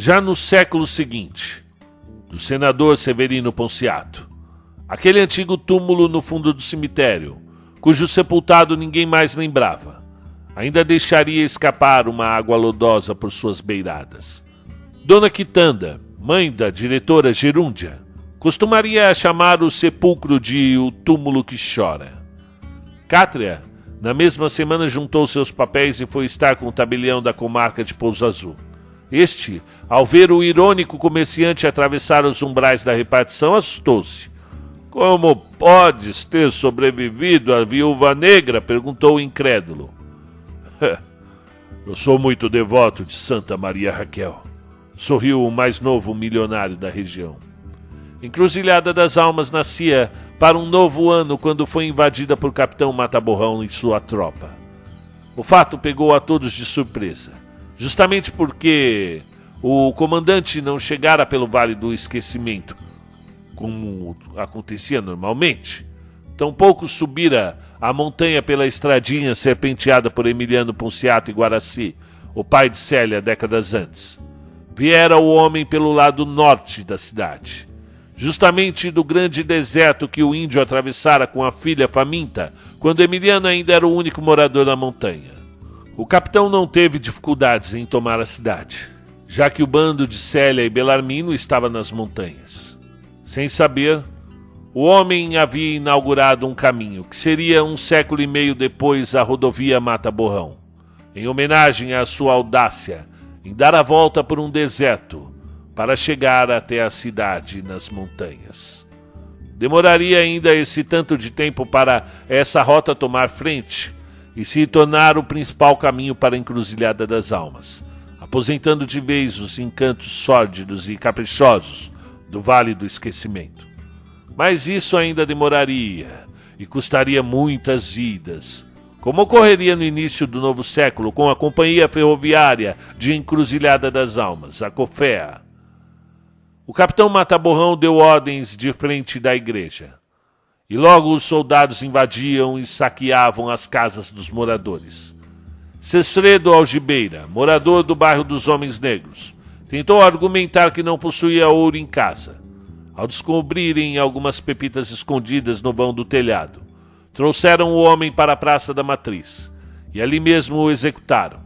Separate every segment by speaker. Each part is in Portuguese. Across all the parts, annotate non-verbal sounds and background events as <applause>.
Speaker 1: Já no século seguinte, do senador Severino Ponciato, aquele antigo túmulo no fundo do cemitério, cujo sepultado ninguém mais lembrava, ainda deixaria escapar uma água lodosa por suas beiradas. Dona Quitanda, mãe da diretora Gerúndia, costumaria chamar o sepulcro de o túmulo que chora. Cátria, na mesma semana, juntou seus papéis e foi estar com o tabelião da comarca de Pouso Azul. Este, ao ver o irônico comerciante atravessar os umbrais da repartição, assustou-se. Como podes ter sobrevivido à viúva negra? perguntou o incrédulo. <laughs> Eu sou muito devoto de Santa Maria Raquel, sorriu o mais novo milionário da região. Encruzilhada das Almas nascia para um novo ano quando foi invadida por Capitão Mataborrão e sua tropa. O fato pegou a todos de surpresa, justamente porque o comandante não chegara pelo Vale do Esquecimento, como acontecia normalmente. Tampouco subira a montanha pela estradinha serpenteada por Emiliano Ponciato e Guaraci, o pai de Célia décadas antes. Viera o homem pelo lado norte da cidade, justamente do grande deserto que o índio atravessara com a filha faminta, quando Emiliano ainda era o único morador da montanha. O capitão não teve dificuldades em tomar a cidade, já que o bando de Célia e Belarmino estava nas montanhas. Sem saber, o homem havia inaugurado um caminho que seria um século e meio depois a rodovia Mata Borrão, em homenagem à sua audácia em dar a volta por um deserto para chegar até a cidade nas montanhas. Demoraria ainda esse tanto de tempo para essa rota tomar frente e se tornar o principal caminho para a encruzilhada das almas, aposentando de vez os encantos sórdidos e caprichosos do Vale do Esquecimento. Mas isso ainda demoraria e custaria muitas vidas, como ocorreria no início do novo século com a Companhia Ferroviária de Encruzilhada das Almas, a COFEA. O capitão Mataborrão deu ordens de frente da igreja. E logo os soldados invadiam e saqueavam as casas dos moradores. Cesfredo Algibeira, morador do bairro dos Homens Negros, tentou argumentar que não possuía ouro em casa ao descobrirem algumas pepitas escondidas no vão do telhado. Trouxeram o homem para a Praça da Matriz e ali mesmo o executaram.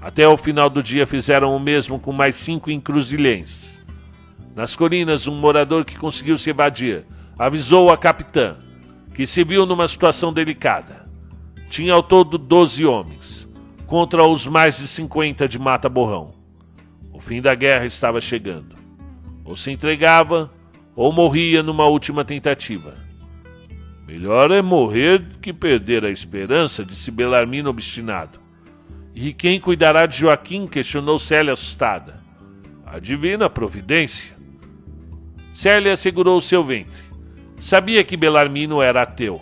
Speaker 1: Até o final do dia fizeram o mesmo com mais cinco encruzilhenses. Nas colinas, um morador que conseguiu se evadir avisou a capitã, que se viu numa situação delicada. Tinha ao todo doze homens, contra os mais de cinquenta de Mata Borrão. O fim da guerra estava chegando. Ou se entregava, ou morria numa última tentativa. Melhor é morrer que perder a esperança, disse Belarmino obstinado. E quem cuidará de Joaquim? questionou Célia assustada. A divina providência. Célia segurou seu ventre. Sabia que Belarmino era ateu.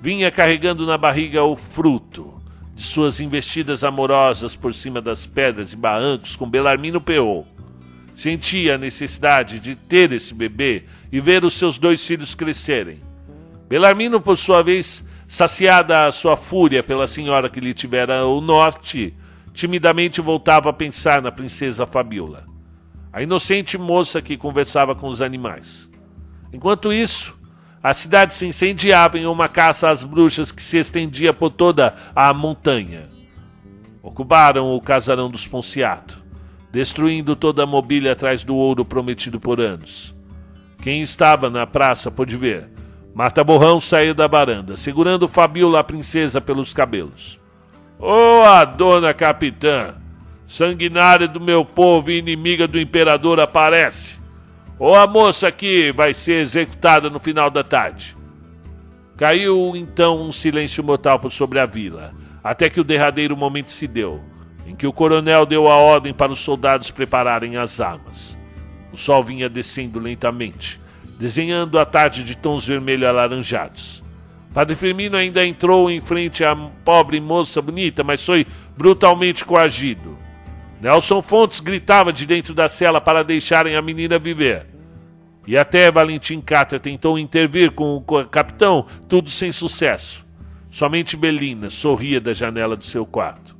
Speaker 1: Vinha carregando na barriga o fruto de suas investidas amorosas por cima das pedras e barrancos com Belarmino peou sentia a necessidade de ter esse bebê e ver os seus dois filhos crescerem. Belarmino, por sua vez, saciada a sua fúria pela senhora que lhe tivera o norte, timidamente voltava a pensar na princesa Fabiola, a inocente moça que conversava com os animais. Enquanto isso, a cidade se incendiava em uma caça às bruxas que se estendia por toda a montanha. Ocuparam o casarão dos Ponciato destruindo toda a mobília atrás do ouro prometido por anos. Quem estava na praça pôde ver. Mata Borrão saiu da varanda, segurando Fabiola a princesa pelos cabelos. Oh, a dona capitã! Sanguinária do meu povo e inimiga do imperador aparece! Ou a moça que vai ser executada no final da tarde. Caiu então um silêncio mortal por sobre a vila, até que o derradeiro momento se deu em que o coronel deu a ordem para os soldados prepararem as armas. O sol vinha descendo lentamente, desenhando a tarde de tons vermelho alaranjados. Padre Firmino ainda entrou em frente à pobre moça bonita, mas foi brutalmente coagido. Nelson Fontes gritava de dentro da cela para deixarem a menina viver. E até Valentim Catra tentou intervir com o capitão, tudo sem sucesso. Somente Belina sorria da janela do seu quarto.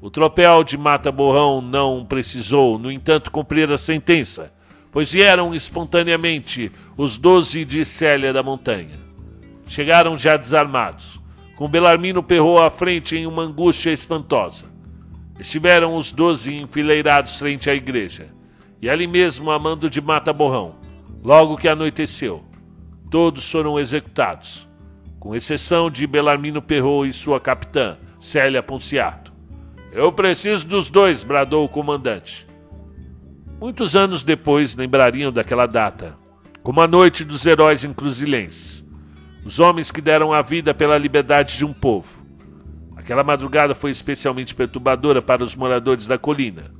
Speaker 1: O tropel de Mata Borrão não precisou, no entanto, cumprir a sentença, pois vieram espontaneamente os doze de Célia da Montanha. Chegaram já desarmados, com Belarmino Perrot à frente em uma angústia espantosa. Estiveram os doze enfileirados frente à igreja, e ali mesmo a mando de Mata Borrão, logo que anoiteceu. Todos foram executados, com exceção de Belarmino Perrot e sua capitã, Célia Ponciato. Eu preciso dos dois, bradou o comandante. Muitos anos depois lembrariam daquela data, como a noite dos heróis encruzilhenses, os homens que deram a vida pela liberdade de um povo. Aquela madrugada foi especialmente perturbadora para os moradores da colina,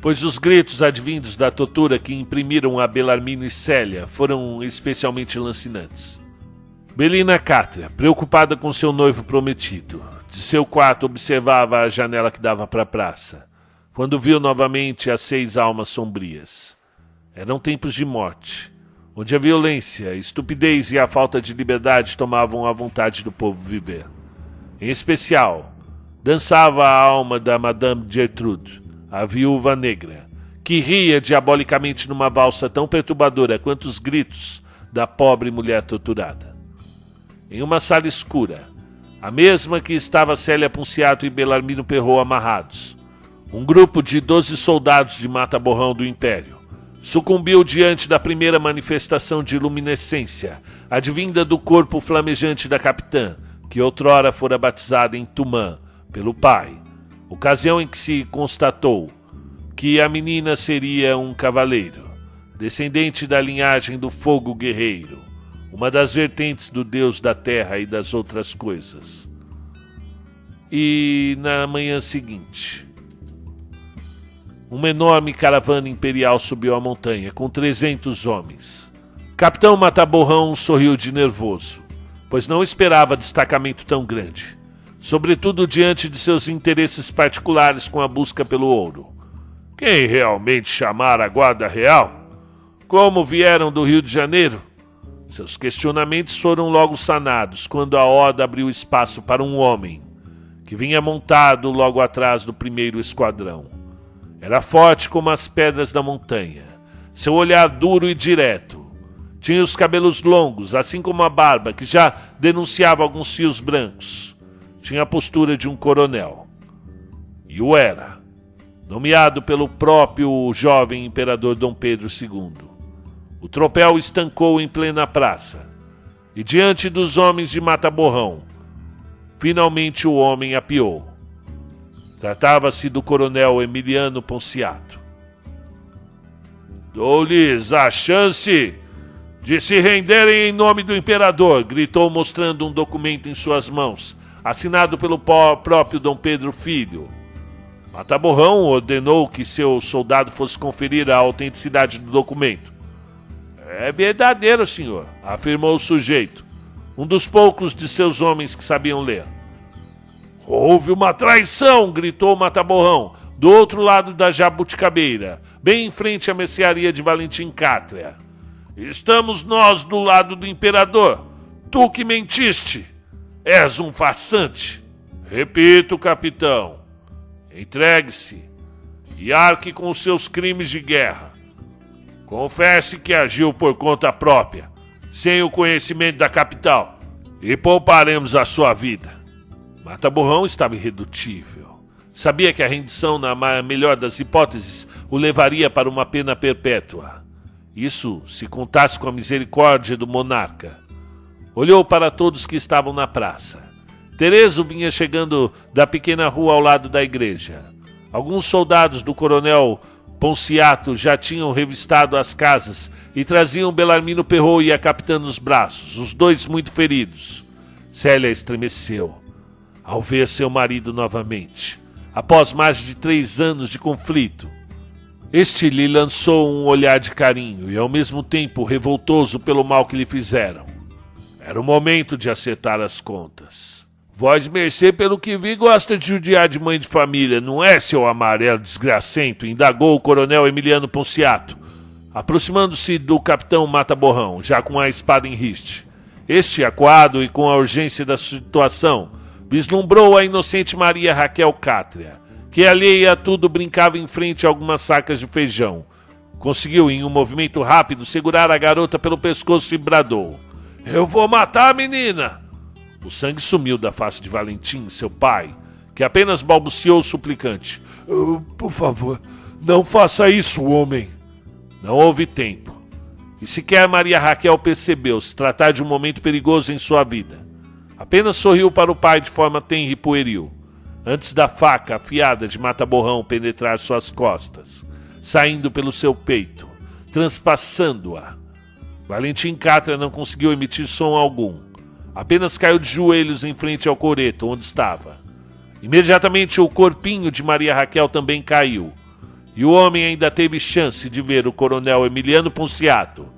Speaker 1: pois os gritos advindos da tortura que imprimiram a Belarmino e Célia foram especialmente lancinantes. Belina Cátria, preocupada com seu noivo prometido, de seu quarto observava a janela que dava para a praça, quando viu novamente as seis almas sombrias. Eram tempos de morte, onde a violência, a estupidez e a falta de liberdade tomavam a vontade do povo viver. Em especial, dançava a alma da Madame Gertrude, a viúva negra, que ria diabolicamente numa valsa tão perturbadora quanto os gritos da pobre mulher torturada. Em uma sala escura, a mesma que estava Célia Punciato e Belarmino Perrot amarrados, um grupo de doze soldados de mata-borrão do Império sucumbiu diante da primeira manifestação de luminescência, advinda do corpo flamejante da capitã, que outrora fora batizada em Tumã pelo pai, ocasião em que se constatou que a menina seria um cavaleiro, descendente da linhagem do fogo guerreiro, uma das vertentes do deus da terra e das outras coisas. E na manhã seguinte, uma enorme caravana imperial subiu a montanha, com 300 homens. Capitão Mataborrão sorriu de nervoso, pois não esperava destacamento tão grande, sobretudo diante de seus interesses particulares com a busca pelo ouro. Quem realmente chamara a Guarda Real? Como vieram do Rio de Janeiro? Seus questionamentos foram logo sanados quando a horda abriu espaço para um homem, que vinha montado logo atrás do primeiro esquadrão. Era forte como as pedras da montanha, seu olhar duro e direto. Tinha os cabelos longos, assim como a barba, que já denunciava alguns fios brancos. Tinha a postura de um coronel. E o era, nomeado pelo próprio jovem imperador Dom Pedro II. O tropel estancou em plena praça, e diante dos homens de Mata-Borrão, finalmente o homem apiou. Tratava-se do coronel Emiliano Ponciato. Dou-lhes a chance de se renderem em nome do imperador, gritou mostrando um documento em suas mãos, assinado pelo próprio Dom Pedro Filho. Mataborrão ordenou que seu soldado fosse conferir a autenticidade do documento. É verdadeiro, senhor, afirmou o sujeito, um dos poucos de seus homens que sabiam ler. Houve uma traição! gritou Mataborrão, do outro lado da jabuticabeira, bem em frente à mercearia de Valentim Cátria. Estamos nós do lado do imperador. Tu que mentiste! És um farsante! Repito, capitão. Entregue-se e arque com seus crimes de guerra. Confesse que agiu por conta própria, sem o conhecimento da capital, e pouparemos a sua vida. Mata-borrão estava irredutível. Sabia que a rendição, na melhor das hipóteses, o levaria para uma pena perpétua. Isso se contasse com a misericórdia do monarca. Olhou para todos que estavam na praça. Terezo vinha chegando da pequena rua ao lado da igreja. Alguns soldados do coronel Ponciato já tinham revistado as casas e traziam Belarmino Perrot e a capitã nos braços, os dois muito feridos. Célia estremeceu ao ver seu marido novamente, após mais de três anos de conflito. Este lhe lançou um olhar de carinho e ao mesmo tempo revoltoso pelo mal que lhe fizeram. Era o momento de acertar as contas. Voz mercê, pelo que vi, gosta de judiar de mãe de família, não é, seu amarelo desgracento? indagou o coronel Emiliano Ponciato, aproximando-se do capitão Mata Borrão, já com a espada em riste. Este, acuado e com a urgência da situação, vislumbrou a inocente Maria Raquel Cátria, que alheia a tudo brincava em frente a algumas sacas de feijão. Conseguiu, em um movimento rápido, segurar a garota pelo pescoço e bradou: Eu vou matar a menina! O sangue sumiu da face de Valentim, seu pai, que apenas balbuciou suplicante: oh, Por favor, não faça isso, homem! Não houve tempo. E sequer Maria Raquel percebeu se tratar de um momento perigoso em sua vida. Apenas sorriu para o pai de forma tenra e pueril, antes da faca afiada de mata-borrão penetrar suas costas, saindo pelo seu peito, transpassando-a. Valentim Catra não conseguiu emitir som algum. Apenas caiu de joelhos em frente ao coreto onde estava. Imediatamente o corpinho de Maria Raquel também caiu, e o homem ainda teve chance de ver o coronel Emiliano Ponciato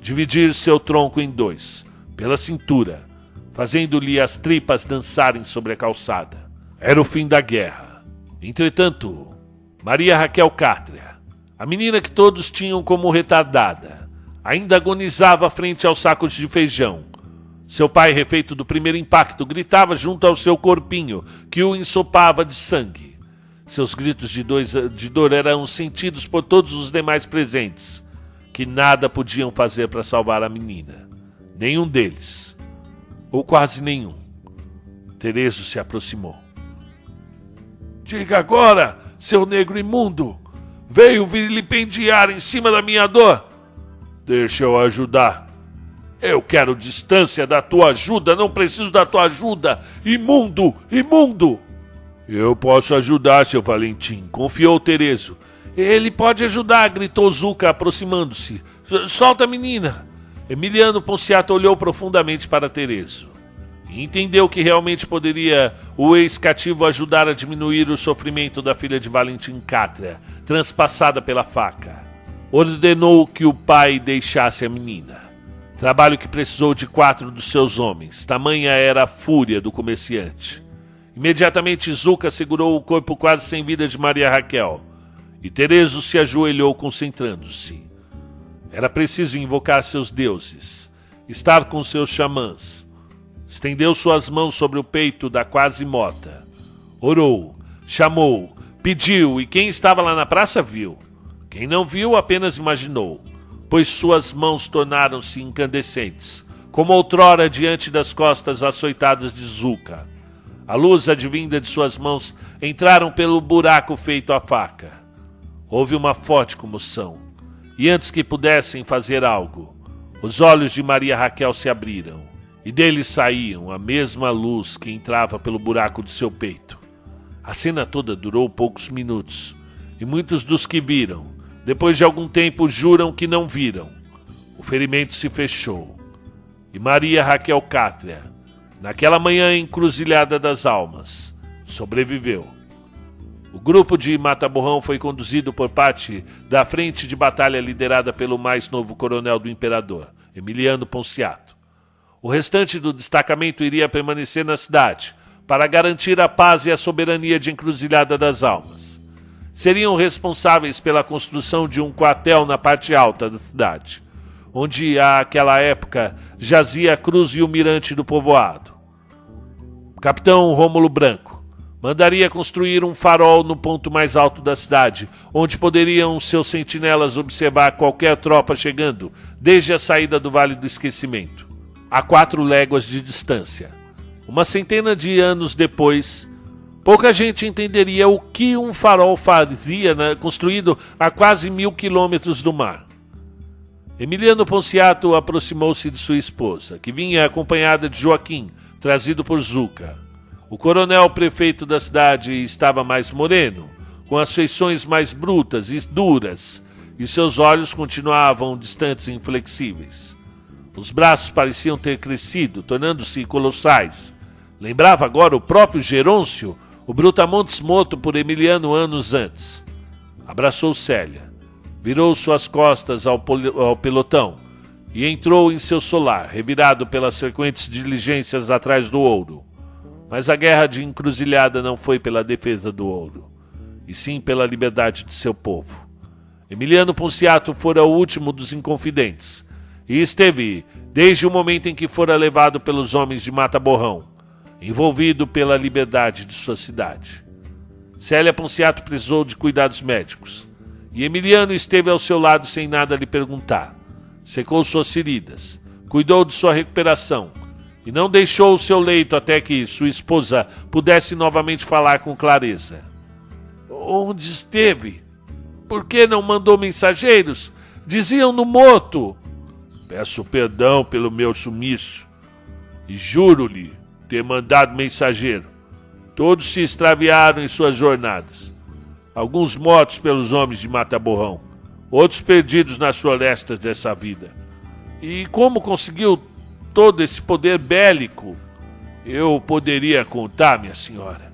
Speaker 1: dividir seu tronco em dois, pela cintura, fazendo-lhe as tripas dançarem sobre a calçada. Era o fim da guerra. Entretanto, Maria Raquel Cátria, a menina que todos tinham como retardada, ainda agonizava frente aos sacos de feijão. Seu pai, refeito do primeiro impacto, gritava junto ao seu corpinho, que o ensopava de sangue. Seus gritos de, dois, de dor eram sentidos por todos os demais presentes, que nada podiam fazer para salvar a menina. Nenhum deles ou quase nenhum. Tereso se aproximou. Diga agora, seu negro imundo! Veio vilipendiar em cima da minha dor? Deixa eu ajudar. Eu quero distância da tua ajuda, não preciso da tua ajuda. Imundo, imundo! Eu posso ajudar, seu Valentim, confiou Tereso. Ele pode ajudar, gritou Zuca, aproximando-se. Solta a menina! Emiliano Ponciato olhou profundamente para Tereso e entendeu que realmente poderia o ex-cativo ajudar a diminuir o sofrimento da filha de Valentim Cátria, transpassada pela faca. Ordenou que o pai deixasse a menina. Trabalho que precisou de quatro dos seus homens, tamanha era a fúria do comerciante. Imediatamente Zuca segurou o corpo quase sem vida de Maria Raquel, e Tereso se ajoelhou concentrando-se. Era preciso invocar seus deuses, estar com seus xamãs. Estendeu suas mãos sobre o peito da quase morta. Orou, chamou, pediu, e quem estava lá na praça viu. Quem não viu apenas imaginou, pois suas mãos tornaram-se incandescentes, como outrora diante das costas açoitadas de Zuca. A luz advinda de suas mãos entraram pelo buraco feito à faca. Houve uma forte comoção e antes que pudessem fazer algo, os olhos de Maria Raquel se abriram, e deles saíam a mesma luz que entrava pelo buraco de seu peito. A cena toda durou poucos minutos, e muitos dos que viram, depois de algum tempo, juram que não viram. O ferimento se fechou, e Maria Raquel Cátria, naquela manhã encruzilhada das almas, sobreviveu. O grupo de Mata-Borrão foi conduzido por parte da frente de batalha liderada pelo mais novo coronel do imperador, Emiliano Ponciato. O restante do destacamento iria permanecer na cidade para garantir a paz e a soberania de Encruzilhada das Almas. Seriam responsáveis pela construção de um quartel na parte alta da cidade, onde, àquela época, jazia a cruz e o mirante do povoado. Capitão Rômulo Branco Mandaria construir um farol no ponto mais alto da cidade, onde poderiam seus sentinelas observar qualquer tropa chegando, desde a saída do Vale do Esquecimento, a quatro léguas de distância. Uma centena de anos depois, pouca gente entenderia o que um farol fazia, né, construído a quase mil quilômetros do mar. Emiliano Ponciato aproximou-se de sua esposa, que vinha acompanhada de Joaquim, trazido por Zuca. O coronel prefeito da cidade estava mais moreno, com as feições mais brutas e duras, e seus olhos continuavam distantes e inflexíveis. Os braços pareciam ter crescido, tornando-se colossais. Lembrava agora o próprio Gerôncio, o Brutamontes morto por Emiliano anos antes. Abraçou Célia, virou suas costas ao, ao pelotão e entrou em seu solar, revirado pelas frequentes diligências atrás do ouro. Mas a guerra de encruzilhada não foi pela defesa do ouro, e sim pela liberdade de seu povo. Emiliano Ponciato fora o último dos inconfidentes, e esteve, desde o momento em que fora levado pelos homens de Mata Borrão, envolvido pela liberdade de sua cidade. Célia Ponciato precisou de cuidados médicos. E Emiliano esteve ao seu lado sem nada lhe perguntar. Secou suas feridas, cuidou de sua recuperação e não deixou o seu leito até que sua esposa pudesse novamente falar com clareza. Onde esteve? Por que não mandou mensageiros? Diziam no moto. Peço perdão pelo meu sumiço e juro-lhe ter mandado mensageiro. Todos se extraviaram em suas jornadas. Alguns mortos pelos homens de Mata Borrão, outros perdidos nas florestas dessa vida. E como conseguiu todo esse poder bélico? Eu poderia contar, minha senhora.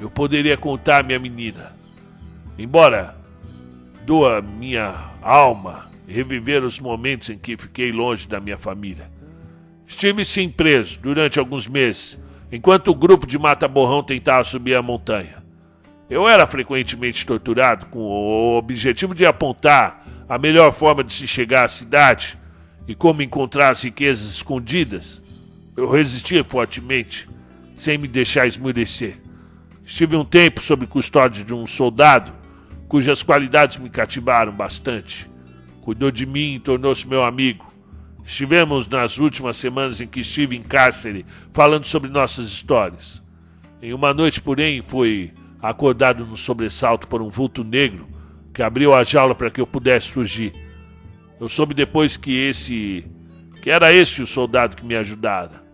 Speaker 1: Eu poderia contar, minha menina. Embora doa minha alma reviver os momentos em que fiquei longe da minha família. Estive sim preso durante alguns meses, enquanto o grupo de mata-borrão tentava subir a montanha. Eu era frequentemente torturado com o objetivo de apontar a melhor forma de se chegar à cidade e como encontrar as riquezas escondidas. Eu resistia fortemente, sem me deixar esmurecer. Estive um tempo sob custódia de um soldado cujas qualidades me cativaram bastante. Cuidou de mim e tornou-se meu amigo. Estivemos nas últimas semanas em que estive em cárcere falando sobre nossas histórias. Em uma noite, porém, fui acordado no sobressalto por um vulto negro que abriu a jaula para que eu pudesse fugir. Eu soube depois que esse. que era esse o soldado que me ajudara.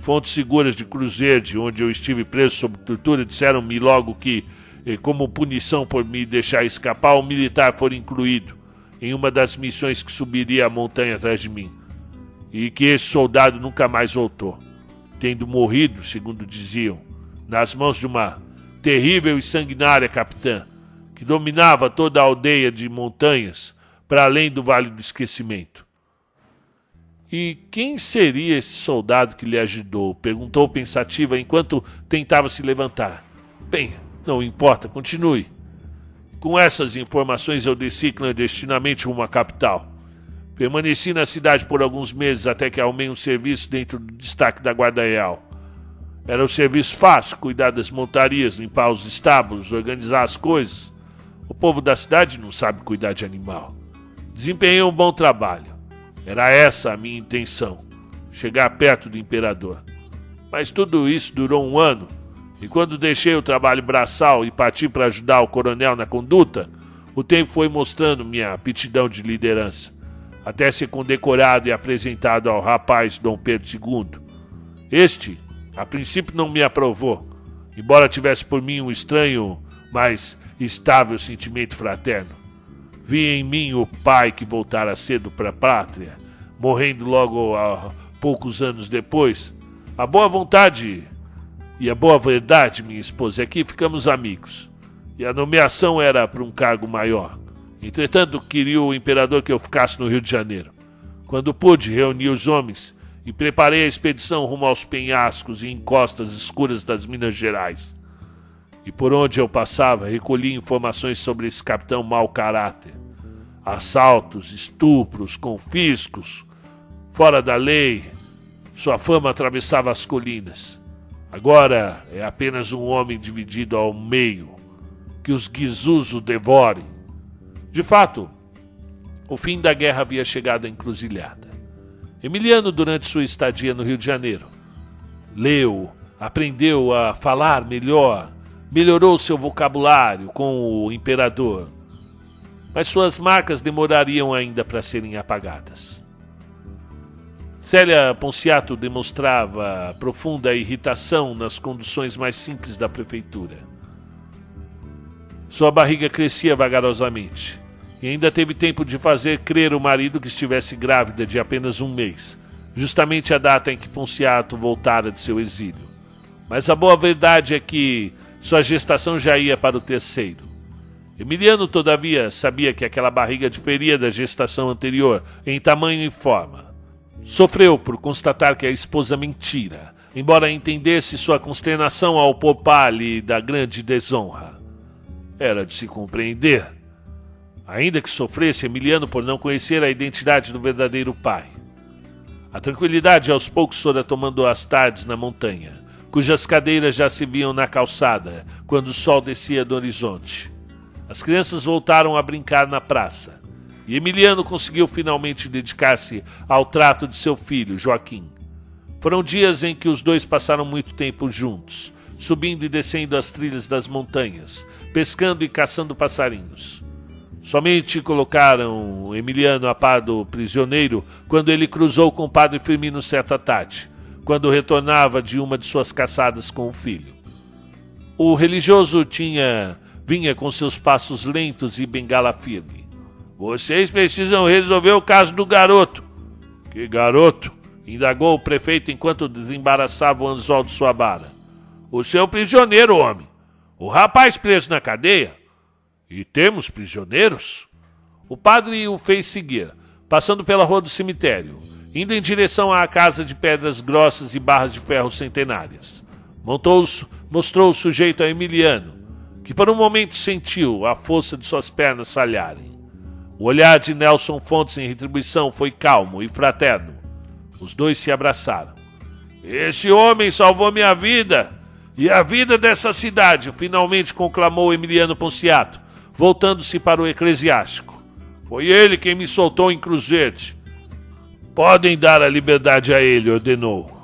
Speaker 1: Fontes seguras de Cruzeiro, onde eu estive preso sob tortura, disseram-me logo que e como punição por me deixar escapar, o militar for incluído em uma das missões que subiria a montanha atrás de mim. E que esse soldado nunca mais voltou, tendo morrido, segundo diziam, nas mãos de uma terrível e sanguinária capitã que dominava toda a aldeia de montanhas para além do Vale do Esquecimento. E quem seria esse soldado que lhe ajudou? perguntou pensativa enquanto tentava se levantar. Bem, não importa, continue. Com essas informações eu desci clandestinamente rumo à capital. Permaneci na cidade por alguns meses até que arrumei um serviço dentro do destaque da Guarda Real. Era um serviço fácil, cuidar das montarias, limpar os estábulos, organizar as coisas. O povo da cidade não sabe cuidar de animal. Desempenhei um bom trabalho. Era essa a minha intenção: chegar perto do imperador. Mas tudo isso durou um ano e quando deixei o trabalho braçal e parti para ajudar o coronel na conduta, o tempo foi mostrando minha aptidão de liderança, até ser condecorado e apresentado ao rapaz Dom Pedro II. Este, a princípio, não me aprovou, embora tivesse por mim um estranho, mas estável sentimento fraterno. Vi em mim o pai que voltara cedo para a pátria, morrendo logo a poucos anos depois. A boa vontade e a boa verdade, minha esposa, é que ficamos amigos. E a nomeação era para um cargo maior. Entretanto, queria o imperador que eu ficasse no Rio de Janeiro. Quando pude, reuni os homens e preparei a expedição rumo aos penhascos e encostas escuras das Minas Gerais. E por onde eu passava, recolhi informações sobre esse capitão mau caráter. Assaltos, estupros, confiscos, fora da lei. Sua fama atravessava as colinas. Agora é apenas um homem dividido ao meio, que os guizus o devorem. De fato, o fim da guerra havia chegado à encruzilhada. Emiliano, durante sua estadia no Rio de Janeiro, leu, aprendeu a falar melhor, melhorou seu vocabulário com o imperador. Mas suas marcas demorariam ainda para serem apagadas. Célia Ponciato demonstrava profunda irritação nas conduções mais simples da prefeitura. Sua barriga crescia vagarosamente e ainda teve tempo de fazer crer o marido que estivesse grávida de apenas um mês, justamente a data em que Ponciato voltara de seu exílio. Mas a boa verdade é que sua gestação já ia para o terceiro. Emiliano, todavia, sabia que aquela barriga diferia da gestação anterior em tamanho e forma. Sofreu por constatar que a esposa mentira, embora entendesse sua consternação ao poupar-lhe da grande desonra. Era de se compreender. Ainda que sofresse Emiliano por não conhecer a identidade do verdadeiro pai. A tranquilidade aos poucos fora tomando as tardes na montanha, cujas cadeiras já se viam na calçada quando o sol descia do horizonte. As crianças voltaram a brincar na praça e Emiliano conseguiu finalmente dedicar-se ao trato de seu filho, Joaquim. Foram dias em que os dois passaram muito tempo juntos, subindo e descendo as trilhas das montanhas, pescando e caçando passarinhos. Somente colocaram Emiliano a par do prisioneiro quando ele cruzou com o padre Firmino certa tarde, quando retornava de uma de suas caçadas com o filho. O religioso tinha vinha com seus passos lentos e bengala firme. Vocês precisam resolver o caso do garoto. Que garoto? indagou o prefeito enquanto desembaraçava o anzol de sua vara. O seu prisioneiro, homem. O rapaz preso na cadeia e temos prisioneiros? O padre o fez seguir, passando pela rua do cemitério, indo em direção à casa de pedras grossas e barras de ferro centenárias. Montou, mostrou o sujeito a Emiliano, que por um momento sentiu a força de suas pernas falharem. O olhar de Nelson Fontes em retribuição foi calmo e fraterno. Os dois se abraçaram. Esse homem salvou minha vida e a vida dessa cidade, finalmente conclamou Emiliano Ponciato, voltando-se para o eclesiástico. Foi ele quem me soltou em Cruz Verde. Podem dar a liberdade a ele, ordenou.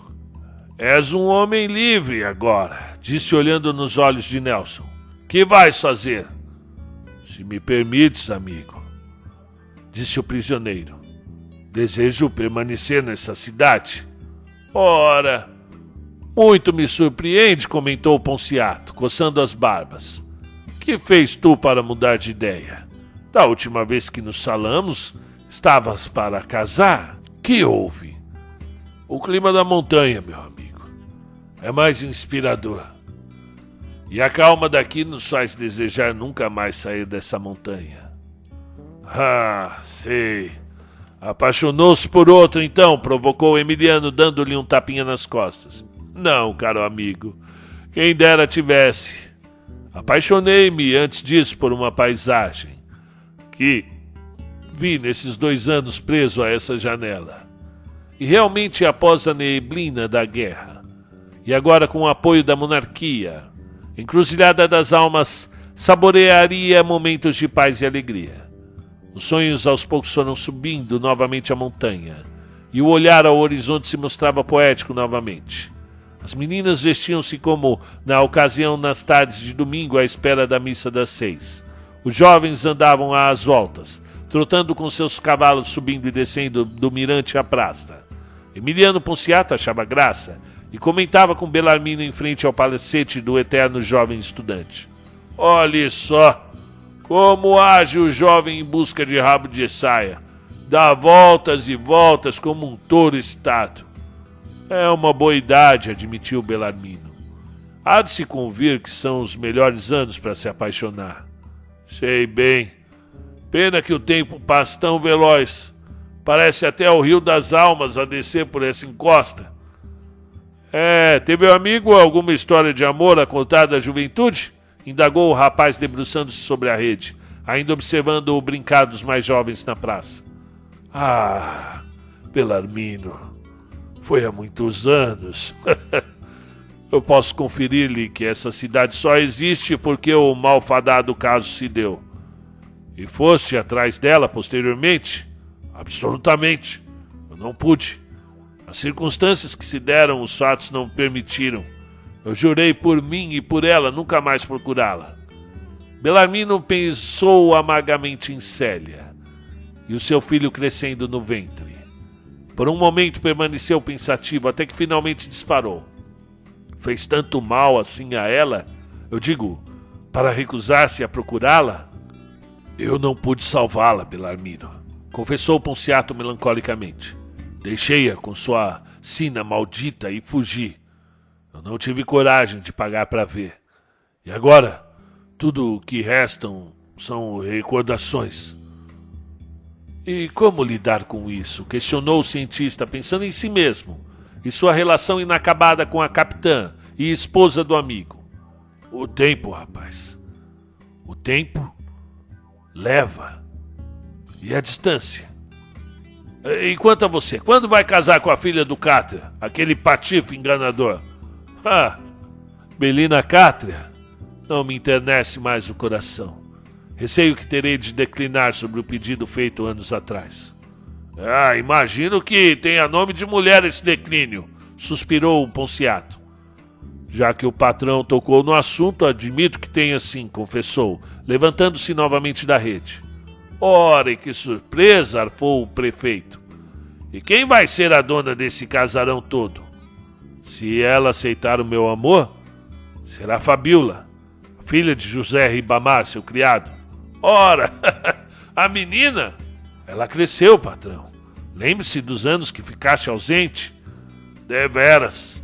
Speaker 1: És um homem livre agora, disse olhando nos olhos de Nelson. Que vais fazer? Se me permites, amigo, disse o prisioneiro. Desejo permanecer nessa cidade. Ora, muito me surpreende, comentou Ponciato, coçando as barbas. Que fez tu para mudar de ideia? Da última vez que nos falamos, estavas para casar? Que houve? O clima da montanha, meu amigo. É mais inspirador. E a calma daqui nos faz desejar nunca mais sair dessa montanha. Ah, sei. Apaixonou-se por outro, então? provocou Emiliano, dando-lhe um tapinha nas costas. Não, caro amigo. Quem dera tivesse. Apaixonei-me antes disso por uma paisagem que vi nesses dois anos preso a essa janela. E realmente após a neblina da guerra, e agora com o apoio da monarquia, encruzilhada das almas saborearia momentos de paz e alegria. Os sonhos aos poucos foram subindo novamente a montanha, e o olhar ao horizonte se mostrava poético novamente. As meninas vestiam-se como na ocasião nas tardes de domingo à espera da missa das seis. Os jovens andavam às voltas, trotando com seus cavalos subindo e descendo do mirante à praça. Emiliano Ponciato achava graça e comentava com Belarmino em frente ao palacete do eterno jovem estudante. Olhe só! Como age o jovem em busca de rabo de saia! Dá voltas e voltas como um touro estátuo. É uma boa idade, admitiu Belarmino. Há de se convir que são os melhores anos para se apaixonar. Sei bem. Pena que o tempo passa tão veloz. Parece até o rio das almas a descer por essa encosta. É, teve um amigo alguma história de amor a contar da juventude? Indagou o rapaz debruçando-se sobre a rede, ainda observando o brincar dos mais jovens na praça. Ah, Belarmino. Foi há muitos anos. <laughs> Eu posso conferir-lhe que essa cidade só existe porque o malfadado caso se deu. E foste atrás dela posteriormente? Absolutamente. Eu não pude. As circunstâncias que se deram, os fatos não permitiram. Eu jurei por mim e por ela nunca mais procurá-la. Belarmino pensou amargamente em Célia e o seu filho crescendo no ventre. Por um momento permaneceu pensativo até que finalmente disparou. Fez tanto mal assim a ela, eu digo, para recusar-se a procurá-la? Eu não pude salvá-la, Belarmino, confessou Ponciato melancolicamente. Deixei-a com sua sina maldita e fugi. Eu não tive coragem de pagar para ver. E agora, tudo o que restam são recordações. E como lidar com isso? questionou o cientista, pensando em si mesmo e sua relação inacabada com a capitã e esposa do amigo. O tempo, rapaz. O tempo leva. E a distância. E quanto a você, quando vai casar com a filha do Cáter, aquele patife enganador? Ah, Belina Cátria, não me internece mais o coração. Receio que terei de declinar sobre o pedido feito anos atrás. Ah, imagino que tenha nome de mulher esse declínio, suspirou o Ponciato. Já que o patrão tocou no assunto, admito que tenha sim, confessou, levantando-se novamente da rede. Ora, que surpresa! arfou o prefeito. E quem vai ser a dona desse casarão todo? Se ela aceitar o meu amor, será Fabiola, filha de José Ribamar, seu criado. Ora, <laughs> a menina, ela cresceu, patrão. Lembre-se dos anos que ficaste ausente. Deveras.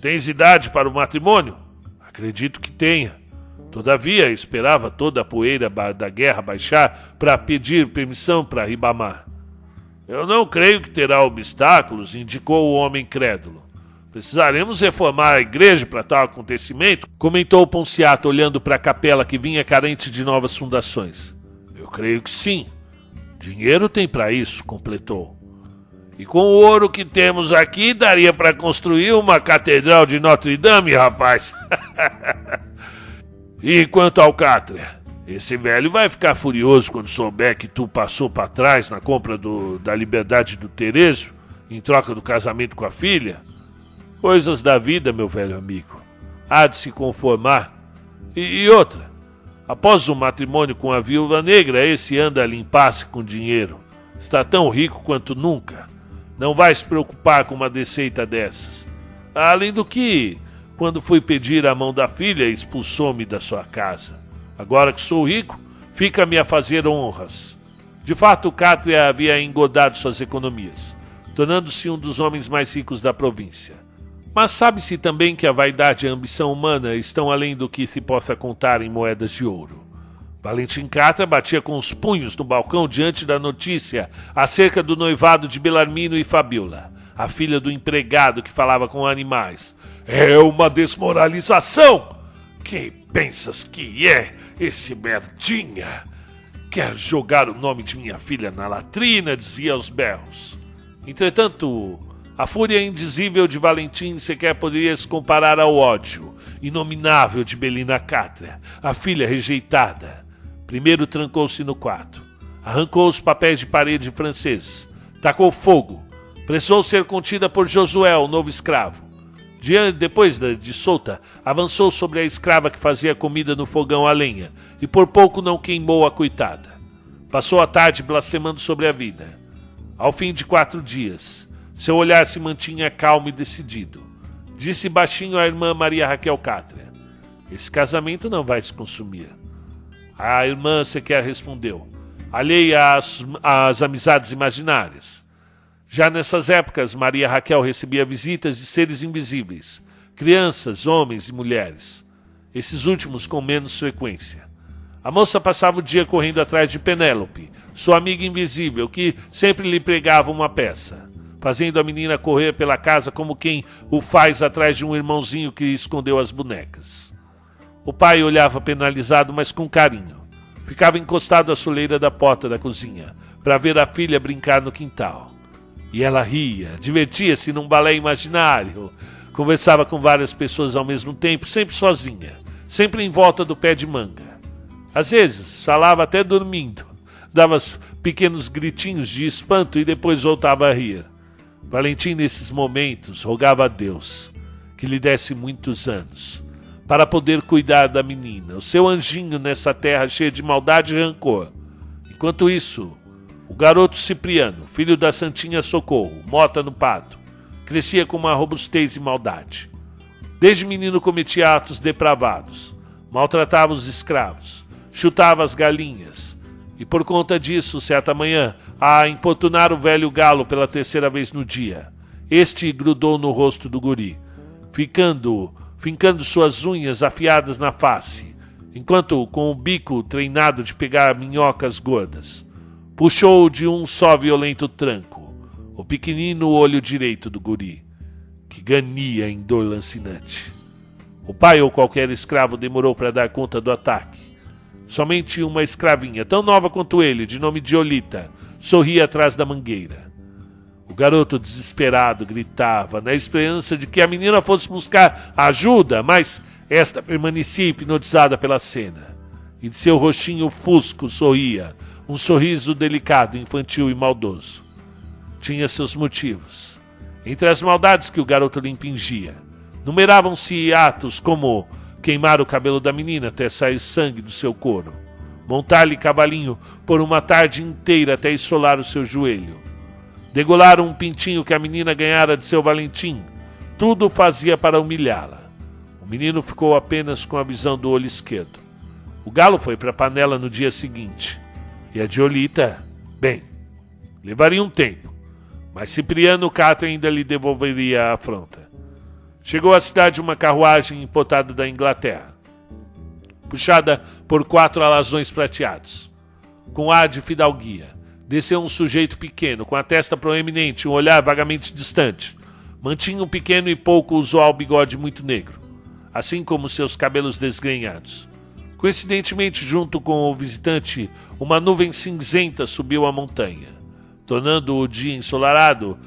Speaker 1: Tens idade para o matrimônio? Acredito que tenha. Todavia, esperava toda a poeira da guerra baixar para pedir permissão para Ribamar. Eu não creio que terá obstáculos, indicou o homem crédulo. Precisaremos reformar a igreja para tal acontecimento, comentou Ponciato, olhando para a capela que vinha carente de novas fundações. Eu creio que sim. Dinheiro tem para isso, completou. E com o ouro que temos aqui, daria para construir uma catedral de Notre Dame, rapaz. <laughs> e quanto ao Cátria? Esse velho vai ficar furioso quando souber que tu passou para trás na compra do, da liberdade do Terezo, em troca do casamento com a filha. Coisas da vida, meu velho amigo. Há de se conformar. E, e outra, após o matrimônio com a viúva negra, esse anda a limpar-se com dinheiro. Está tão rico quanto nunca. Não vai se preocupar com uma deceita dessas. Além do que, quando fui pedir a mão da filha, expulsou-me da sua casa. Agora que sou rico, fica-me a fazer honras. De fato, Cátria havia engodado suas economias, tornando-se um dos homens mais ricos da província. Mas sabe-se também que a vaidade e a ambição humana estão além do que se possa contar em moedas de ouro. Valentim Catra batia com os punhos no balcão diante da notícia acerca do noivado de Belarmino e Fabiola, a filha do empregado que falava com animais. É uma desmoralização! Quem pensas que é esse merdinha? Quer jogar o nome de minha filha na latrina, dizia aos berros. Entretanto, a fúria indizível de Valentim sequer poderia se comparar ao ódio inominável de Belina Cátria, a filha rejeitada Primeiro trancou-se no quarto, arrancou os papéis de parede franceses, tacou fogo, precisou ser contida por Josué, o novo escravo. Depois de solta, avançou sobre a escrava que fazia comida no fogão a lenha e por pouco não queimou a coitada. Passou a tarde blasfemando sobre a vida. Ao fim de quatro dias, seu olhar se mantinha calmo e decidido. Disse baixinho à irmã Maria Raquel Cátria: Esse casamento não vai se consumir. A irmã sequer respondeu, alheia às, às amizades imaginárias. Já nessas épocas, Maria Raquel recebia visitas de seres invisíveis, crianças, homens e mulheres, esses últimos com menos frequência. A moça passava o dia correndo atrás de Penélope, sua amiga invisível, que sempre lhe pregava uma peça, fazendo a menina correr pela casa como quem o faz atrás de um irmãozinho que escondeu as bonecas. O pai olhava penalizado, mas com carinho. Ficava encostado à soleira da porta da cozinha, para ver a filha brincar no quintal. E ela ria, divertia-se num balé imaginário, conversava com várias pessoas ao mesmo tempo, sempre sozinha, sempre em volta do pé de manga. Às vezes, falava até dormindo, dava pequenos gritinhos de espanto e depois voltava a rir. Valentim, nesses momentos, rogava a Deus que lhe desse muitos anos para poder cuidar da menina, o seu anjinho nessa terra cheia de maldade e rancor. Enquanto isso, o garoto Cipriano, filho da Santinha Socorro, mota no pato, crescia com uma robustez e maldade. Desde menino cometia atos depravados, maltratava os escravos, chutava as galinhas, e por conta disso, certa manhã, a importunar o velho galo pela terceira vez no dia, este grudou no rosto do guri, ficando fincando suas unhas afiadas na face, enquanto com o bico treinado de pegar minhocas gordas, puxou de um só violento tranco o pequenino olho direito do guri, que gania em dor lancinante. O pai ou qualquer escravo demorou para dar conta do ataque. Somente uma escravinha, tão nova quanto ele, de nome de Olita, sorria atrás da mangueira. O garoto desesperado gritava, na esperança de que a menina fosse buscar ajuda, mas esta permanecia hipnotizada pela cena. E de seu rostinho fusco sorria, um sorriso delicado, infantil e maldoso. Tinha seus motivos. Entre as maldades que o garoto lhe impingia, numeravam-se atos como queimar o cabelo da menina até sair sangue do seu couro, montar-lhe cavalinho por uma tarde inteira até esfolar o seu joelho, degolar um pintinho que a menina ganhara de seu Valentim. Tudo fazia para humilhá-la. O menino ficou apenas com a visão do olho esquerdo. O galo foi para a panela no dia seguinte. E a Diolita, bem, levaria um tempo, mas Cipriano Cato ainda lhe devolveria a afronta. Chegou à cidade uma carruagem importada da Inglaterra, puxada por quatro alazões prateados. Com ar de fidalguia, desceu um sujeito pequeno, com a testa proeminente e um olhar vagamente distante. Mantinha um pequeno e pouco usual bigode muito negro, assim como seus cabelos desgrenhados. Coincidentemente, junto com o visitante, uma nuvem cinzenta subiu a montanha, tornando o dia ensolarado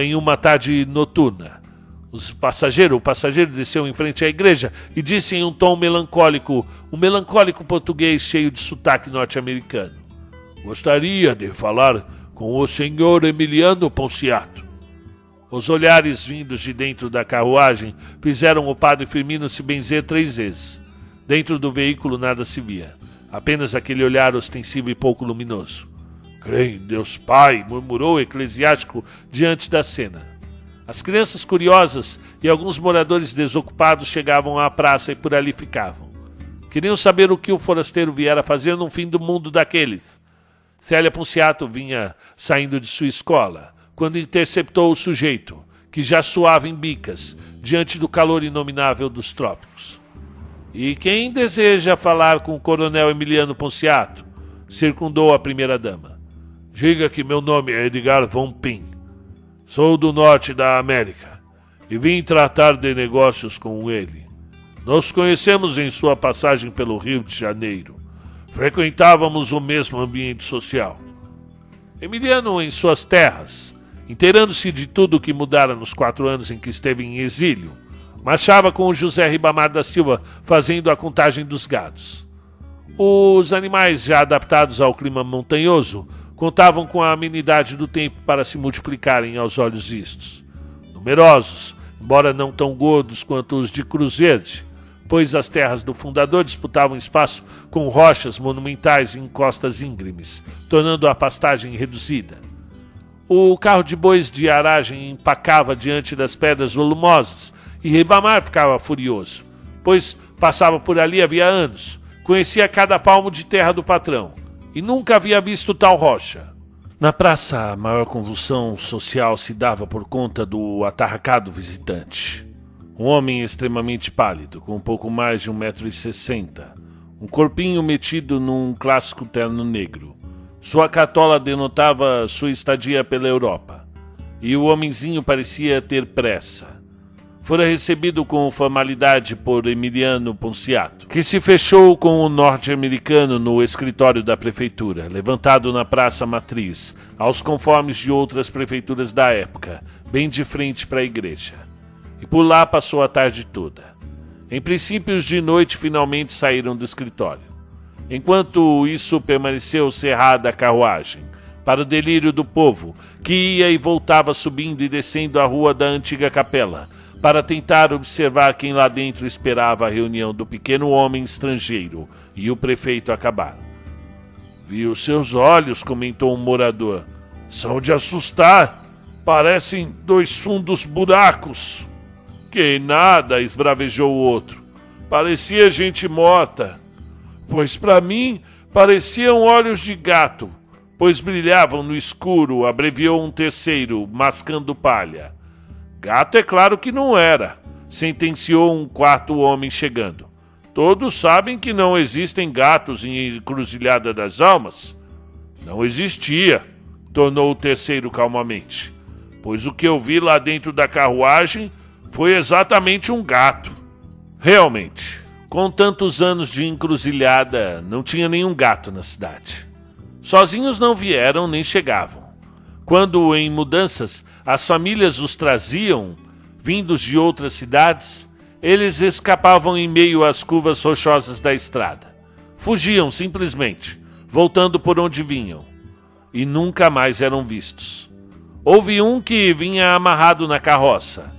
Speaker 1: em uma tarde noturna. Os passageiro, o passageiro desceu em frente à igreja e disse em um tom melancólico, um melancólico português cheio de sotaque norte-americano: Gostaria de falar com o senhor Emiliano Ponciato. Os olhares vindos de dentro da carruagem fizeram o padre Firmino se benzer três vezes. Dentro do veículo nada se via, apenas aquele olhar ostensivo e pouco luminoso. Creio em Deus Pai, murmurou o eclesiástico diante da cena. As crianças curiosas e alguns moradores desocupados chegavam à praça e por ali ficavam. Queriam saber o que o forasteiro viera fazer no fim do mundo daqueles. Célia Ponciato vinha saindo de sua escola, quando interceptou o sujeito, que já suava em bicas, diante do calor inominável dos trópicos. E quem deseja falar com o coronel Emiliano Ponciato? Circundou a primeira-dama. Diga que meu nome é Edgar Von Pin. Sou do norte da América e vim tratar de negócios com ele. Nos conhecemos em sua passagem pelo Rio de Janeiro. Frequentávamos o mesmo ambiente social. Emiliano, em suas terras, inteirando-se de tudo o que mudara nos quatro anos em que esteve em exílio, marchava com o José Ribamar da Silva fazendo a contagem dos gados. Os animais já adaptados ao clima montanhoso contavam com a amenidade do tempo para se multiplicarem aos olhos vistos. Numerosos, embora não tão gordos quanto os de Cruz Verde, pois as terras do fundador disputavam espaço com rochas monumentais e encostas íngremes, tornando a pastagem reduzida. O carro de bois de aragem empacava diante das pedras volumosas e Ribamar ficava furioso, pois passava por ali havia anos, conhecia cada palmo de terra do patrão e nunca havia visto tal rocha. Na praça, a maior convulsão social se dava por conta do atarracado visitante. Um homem extremamente pálido, com um pouco mais de um metro e sessenta, um corpinho metido num clássico terno negro. Sua cartola denotava sua estadia pela Europa, e o homenzinho parecia ter pressa fora recebido com formalidade por Emiliano Ponciato, que se fechou com o norte-americano no escritório da prefeitura, levantado na Praça Matriz, aos conformes de outras prefeituras da época, bem de frente para a igreja. E por lá passou a tarde toda. Em princípios de noite finalmente saíram do escritório. Enquanto isso permaneceu cerrada a carruagem, para o delírio do povo, que ia e voltava subindo e descendo a rua da antiga capela, para tentar observar quem lá dentro esperava a reunião do pequeno homem estrangeiro e o prefeito acabar. Vi os seus olhos, comentou um morador. São de assustar. Parecem dois fundos buracos. Que nada, esbravejou o outro. Parecia gente morta. Pois para mim pareciam olhos de gato, pois brilhavam no escuro, abreviou um terceiro, mascando palha. Gato é claro que não era, sentenciou um quarto homem chegando. Todos sabem que não existem gatos em Encruzilhada das Almas. Não existia, tornou o terceiro calmamente, pois o que eu vi lá dentro da carruagem foi exatamente um gato. Realmente, com tantos anos de encruzilhada, não tinha nenhum gato na cidade. Sozinhos não vieram nem chegavam. Quando, em mudanças, as famílias os traziam, vindos de outras cidades, eles escapavam em meio às curvas rochosas da estrada. Fugiam simplesmente, voltando por onde vinham, e nunca mais eram vistos. Houve um que vinha amarrado na carroça.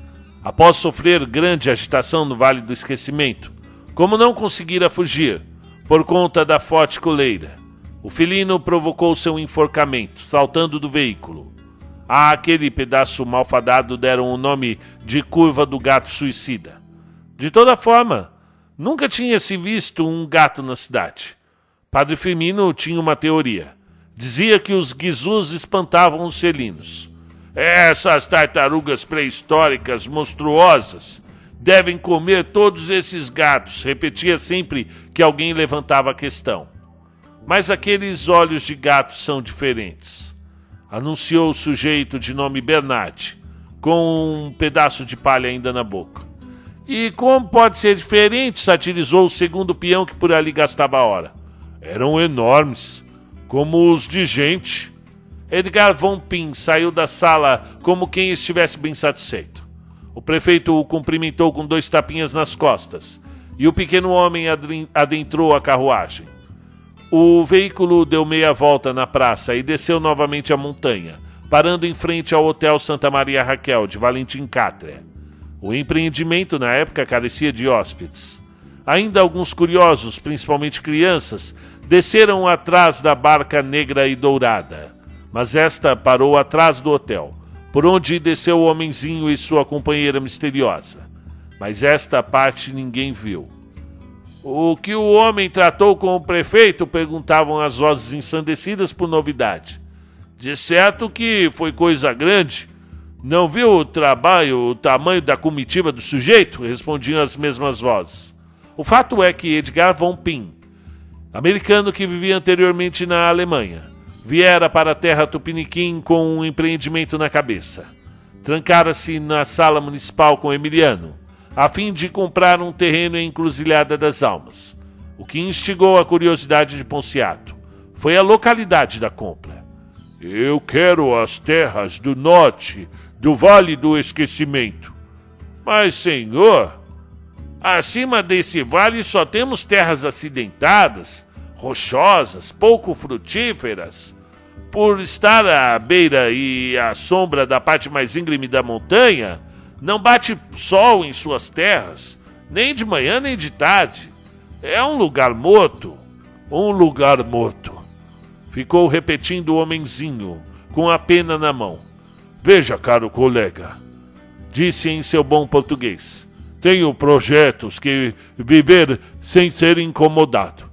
Speaker 1: Após sofrer grande agitação no Vale do Esquecimento, como não conseguira fugir por conta da forte coleira, o felino provocou seu enforcamento, saltando do veículo. A aquele pedaço malfadado deram o nome de curva do gato suicida. De toda forma, nunca tinha se visto um gato na cidade. Padre Firmino tinha uma teoria. Dizia que os guizus espantavam os felinos. Essas tartarugas pré-históricas monstruosas devem comer todos esses gatos, repetia sempre que alguém levantava a questão. Mas aqueles olhos de gato são diferentes anunciou o sujeito de nome Bernard, com um pedaço de palha ainda na boca. E como pode ser diferente? satirizou o segundo peão que por ali gastava a hora. Eram enormes, como os de gente. Edgar von Pin saiu da sala como quem estivesse bem satisfeito. O prefeito o cumprimentou com dois tapinhas nas costas e o pequeno homem adentrou a carruagem. O veículo deu meia volta na praça e desceu novamente a montanha, parando em frente ao Hotel Santa Maria Raquel, de Valentim Cátria. O empreendimento na época carecia de hóspedes. Ainda alguns curiosos, principalmente crianças, desceram atrás da barca negra e dourada. Mas esta parou atrás do hotel, por onde desceu o homenzinho e sua companheira misteriosa. Mas esta parte ninguém viu. O que o homem tratou com o prefeito? perguntavam as vozes ensandecidas por novidade. De certo que foi coisa grande. Não viu o trabalho, o tamanho da comitiva do sujeito? respondiam as mesmas vozes. O fato é que Edgar von Pin, americano que vivia anteriormente na Alemanha, viera para a terra tupiniquim com um empreendimento na cabeça. Trancara-se na sala municipal com Emiliano a fim de comprar um terreno em Encruzilhada das Almas. O que instigou a curiosidade de Ponciato foi a localidade da compra. Eu quero as terras do norte do Vale do Esquecimento. Mas, senhor, acima desse vale só temos terras acidentadas, rochosas, pouco frutíferas. Por estar à beira e à sombra da parte mais íngreme da montanha, não bate sol em suas terras, nem de manhã nem de tarde. É um lugar morto. Um lugar morto. Ficou repetindo o homenzinho, com a pena na mão. Veja, caro colega, disse em seu bom português. Tenho projetos que viver sem ser incomodado.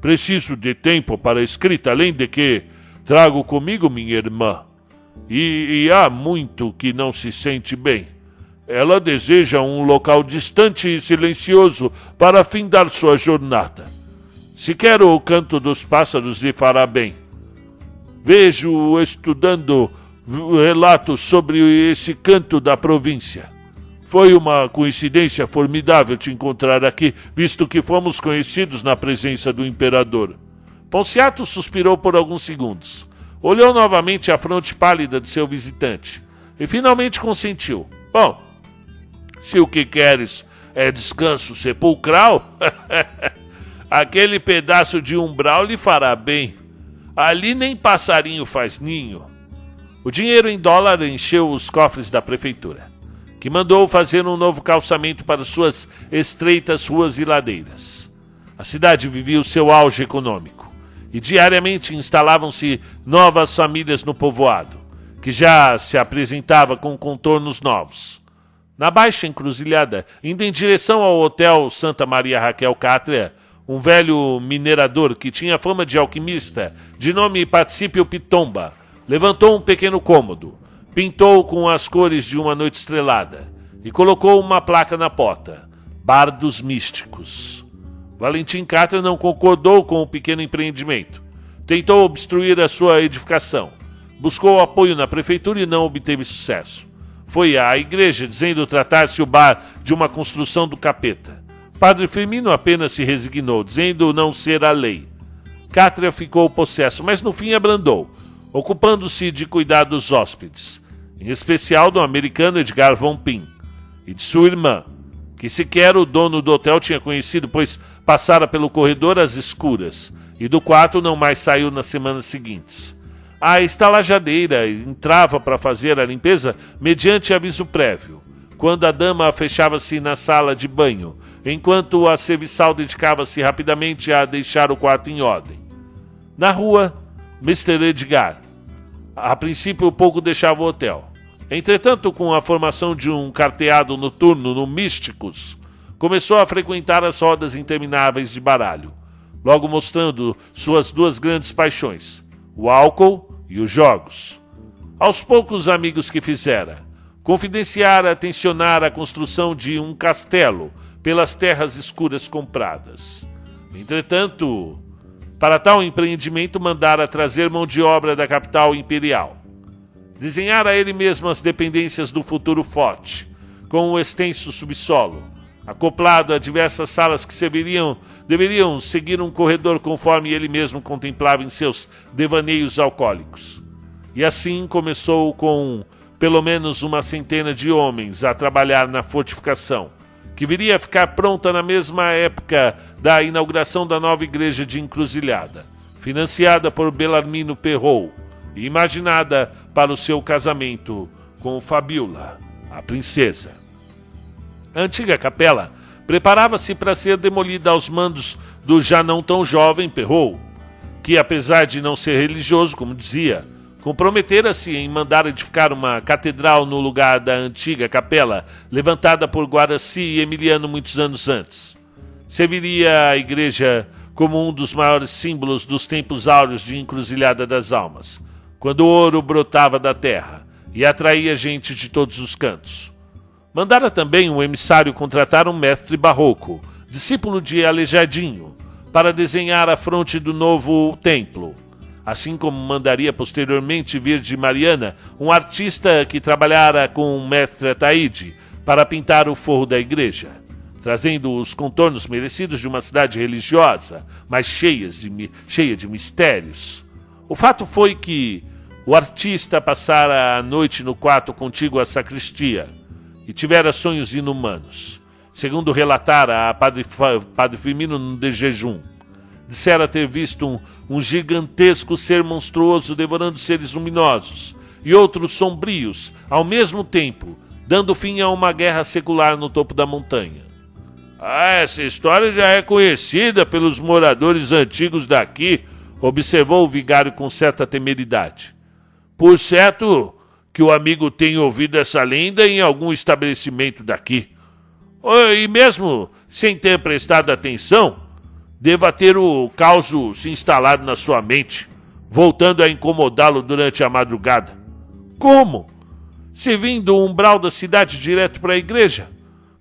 Speaker 1: Preciso de tempo para escrita, além de que trago comigo minha irmã. E, e há muito que não se sente bem. Ela deseja um local distante e silencioso para findar sua jornada. Se quer o canto dos pássaros lhe fará bem. Vejo estudando relatos sobre esse canto da província. Foi uma coincidência formidável te encontrar aqui, visto que fomos conhecidos na presença do imperador. Ponciato suspirou por alguns segundos. Olhou novamente a fronte pálida de seu visitante e finalmente consentiu. Bom, se o que queres é descanso sepulcral, <laughs> aquele pedaço de umbral lhe fará bem. Ali nem passarinho faz ninho. O dinheiro em dólar encheu os cofres da prefeitura, que mandou fazer um novo calçamento para suas estreitas ruas e ladeiras. A cidade vivia o seu auge econômico e diariamente instalavam-se novas famílias no povoado, que já se apresentava com contornos novos na baixa encruzilhada, indo em direção ao hotel Santa Maria Raquel Cátria, um velho minerador que tinha fama de alquimista, de nome Participio Pitomba, levantou um pequeno cômodo, pintou com as cores de uma noite estrelada e colocou uma placa na porta: Bar dos Místicos. Valentim Cátria não concordou com o pequeno empreendimento. Tentou obstruir a sua edificação. Buscou apoio na prefeitura e não obteve sucesso foi à igreja dizendo tratar-se o bar de uma construção do capeta. Padre Firmino apenas se resignou, dizendo não ser a lei. Cátria ficou possesso, mas no fim abrandou. ocupando-se de cuidar dos hóspedes, em especial do americano Edgar Von Pin e de sua irmã, que sequer o dono do hotel tinha conhecido, pois passara pelo corredor às escuras e do quarto não mais saiu nas semanas seguintes. A estalajadeira entrava para fazer a limpeza mediante aviso prévio, quando a dama fechava-se na sala de banho, enquanto a serviçal dedicava-se rapidamente a deixar o quarto em ordem. Na rua, Mr. Edgar, a princípio pouco deixava o hotel. Entretanto, com a formação de um carteado noturno no Místicos, começou a frequentar as rodas intermináveis de baralho, logo mostrando suas duas grandes paixões, o álcool e os jogos. Aos poucos amigos que fizera, confidenciara tensionar a construção de um castelo pelas terras escuras compradas. Entretanto, para tal empreendimento mandara trazer mão de obra da capital imperial. Desenhara ele mesmo as dependências do futuro forte, com um extenso subsolo, acoplado a diversas salas que serviriam, deveriam seguir um corredor conforme ele mesmo contemplava em seus devaneios alcoólicos. E assim começou com pelo menos uma centena de homens a trabalhar na fortificação, que viria a ficar pronta na mesma época da inauguração da nova igreja de Encruzilhada, financiada por Belarmino Perrou e imaginada para o seu casamento com Fabiola, a princesa. A antiga capela preparava-se para ser demolida aos mandos do já não tão jovem Perrou, que apesar de não ser religioso, como dizia, comprometera-se em mandar edificar uma catedral no lugar da antiga capela, levantada por Guaraci e Emiliano muitos anos antes. Serviria a igreja como um dos maiores símbolos dos tempos áureos de Encruzilhada das Almas, quando o ouro brotava da terra e atraía gente de todos os cantos. Mandara também um emissário contratar um mestre barroco, discípulo de Aleijadinho, para desenhar a fronte do novo templo, assim como mandaria posteriormente vir de Mariana um artista que trabalhara com o mestre Ataíde para pintar o forro da igreja, trazendo os contornos merecidos de uma cidade religiosa, mas cheias de, cheia de mistérios. O fato foi que o artista passara a noite no quarto contíguo à sacristia e tivera sonhos inumanos, segundo relatara a Padre, Padre Firmino de jejum. Dissera ter visto um um gigantesco ser monstruoso devorando seres luminosos, e outros sombrios, ao mesmo tempo, dando fim a uma guerra secular no topo da montanha. Ah, essa história já é conhecida pelos moradores antigos daqui, observou o vigário com certa temeridade. Por certo que o amigo tem ouvido essa lenda em algum estabelecimento daqui. E mesmo sem ter prestado atenção, deva ter o caos se instalado na sua mente, voltando a incomodá-lo durante a madrugada. Como? Se vim do umbral da cidade direto para a igreja?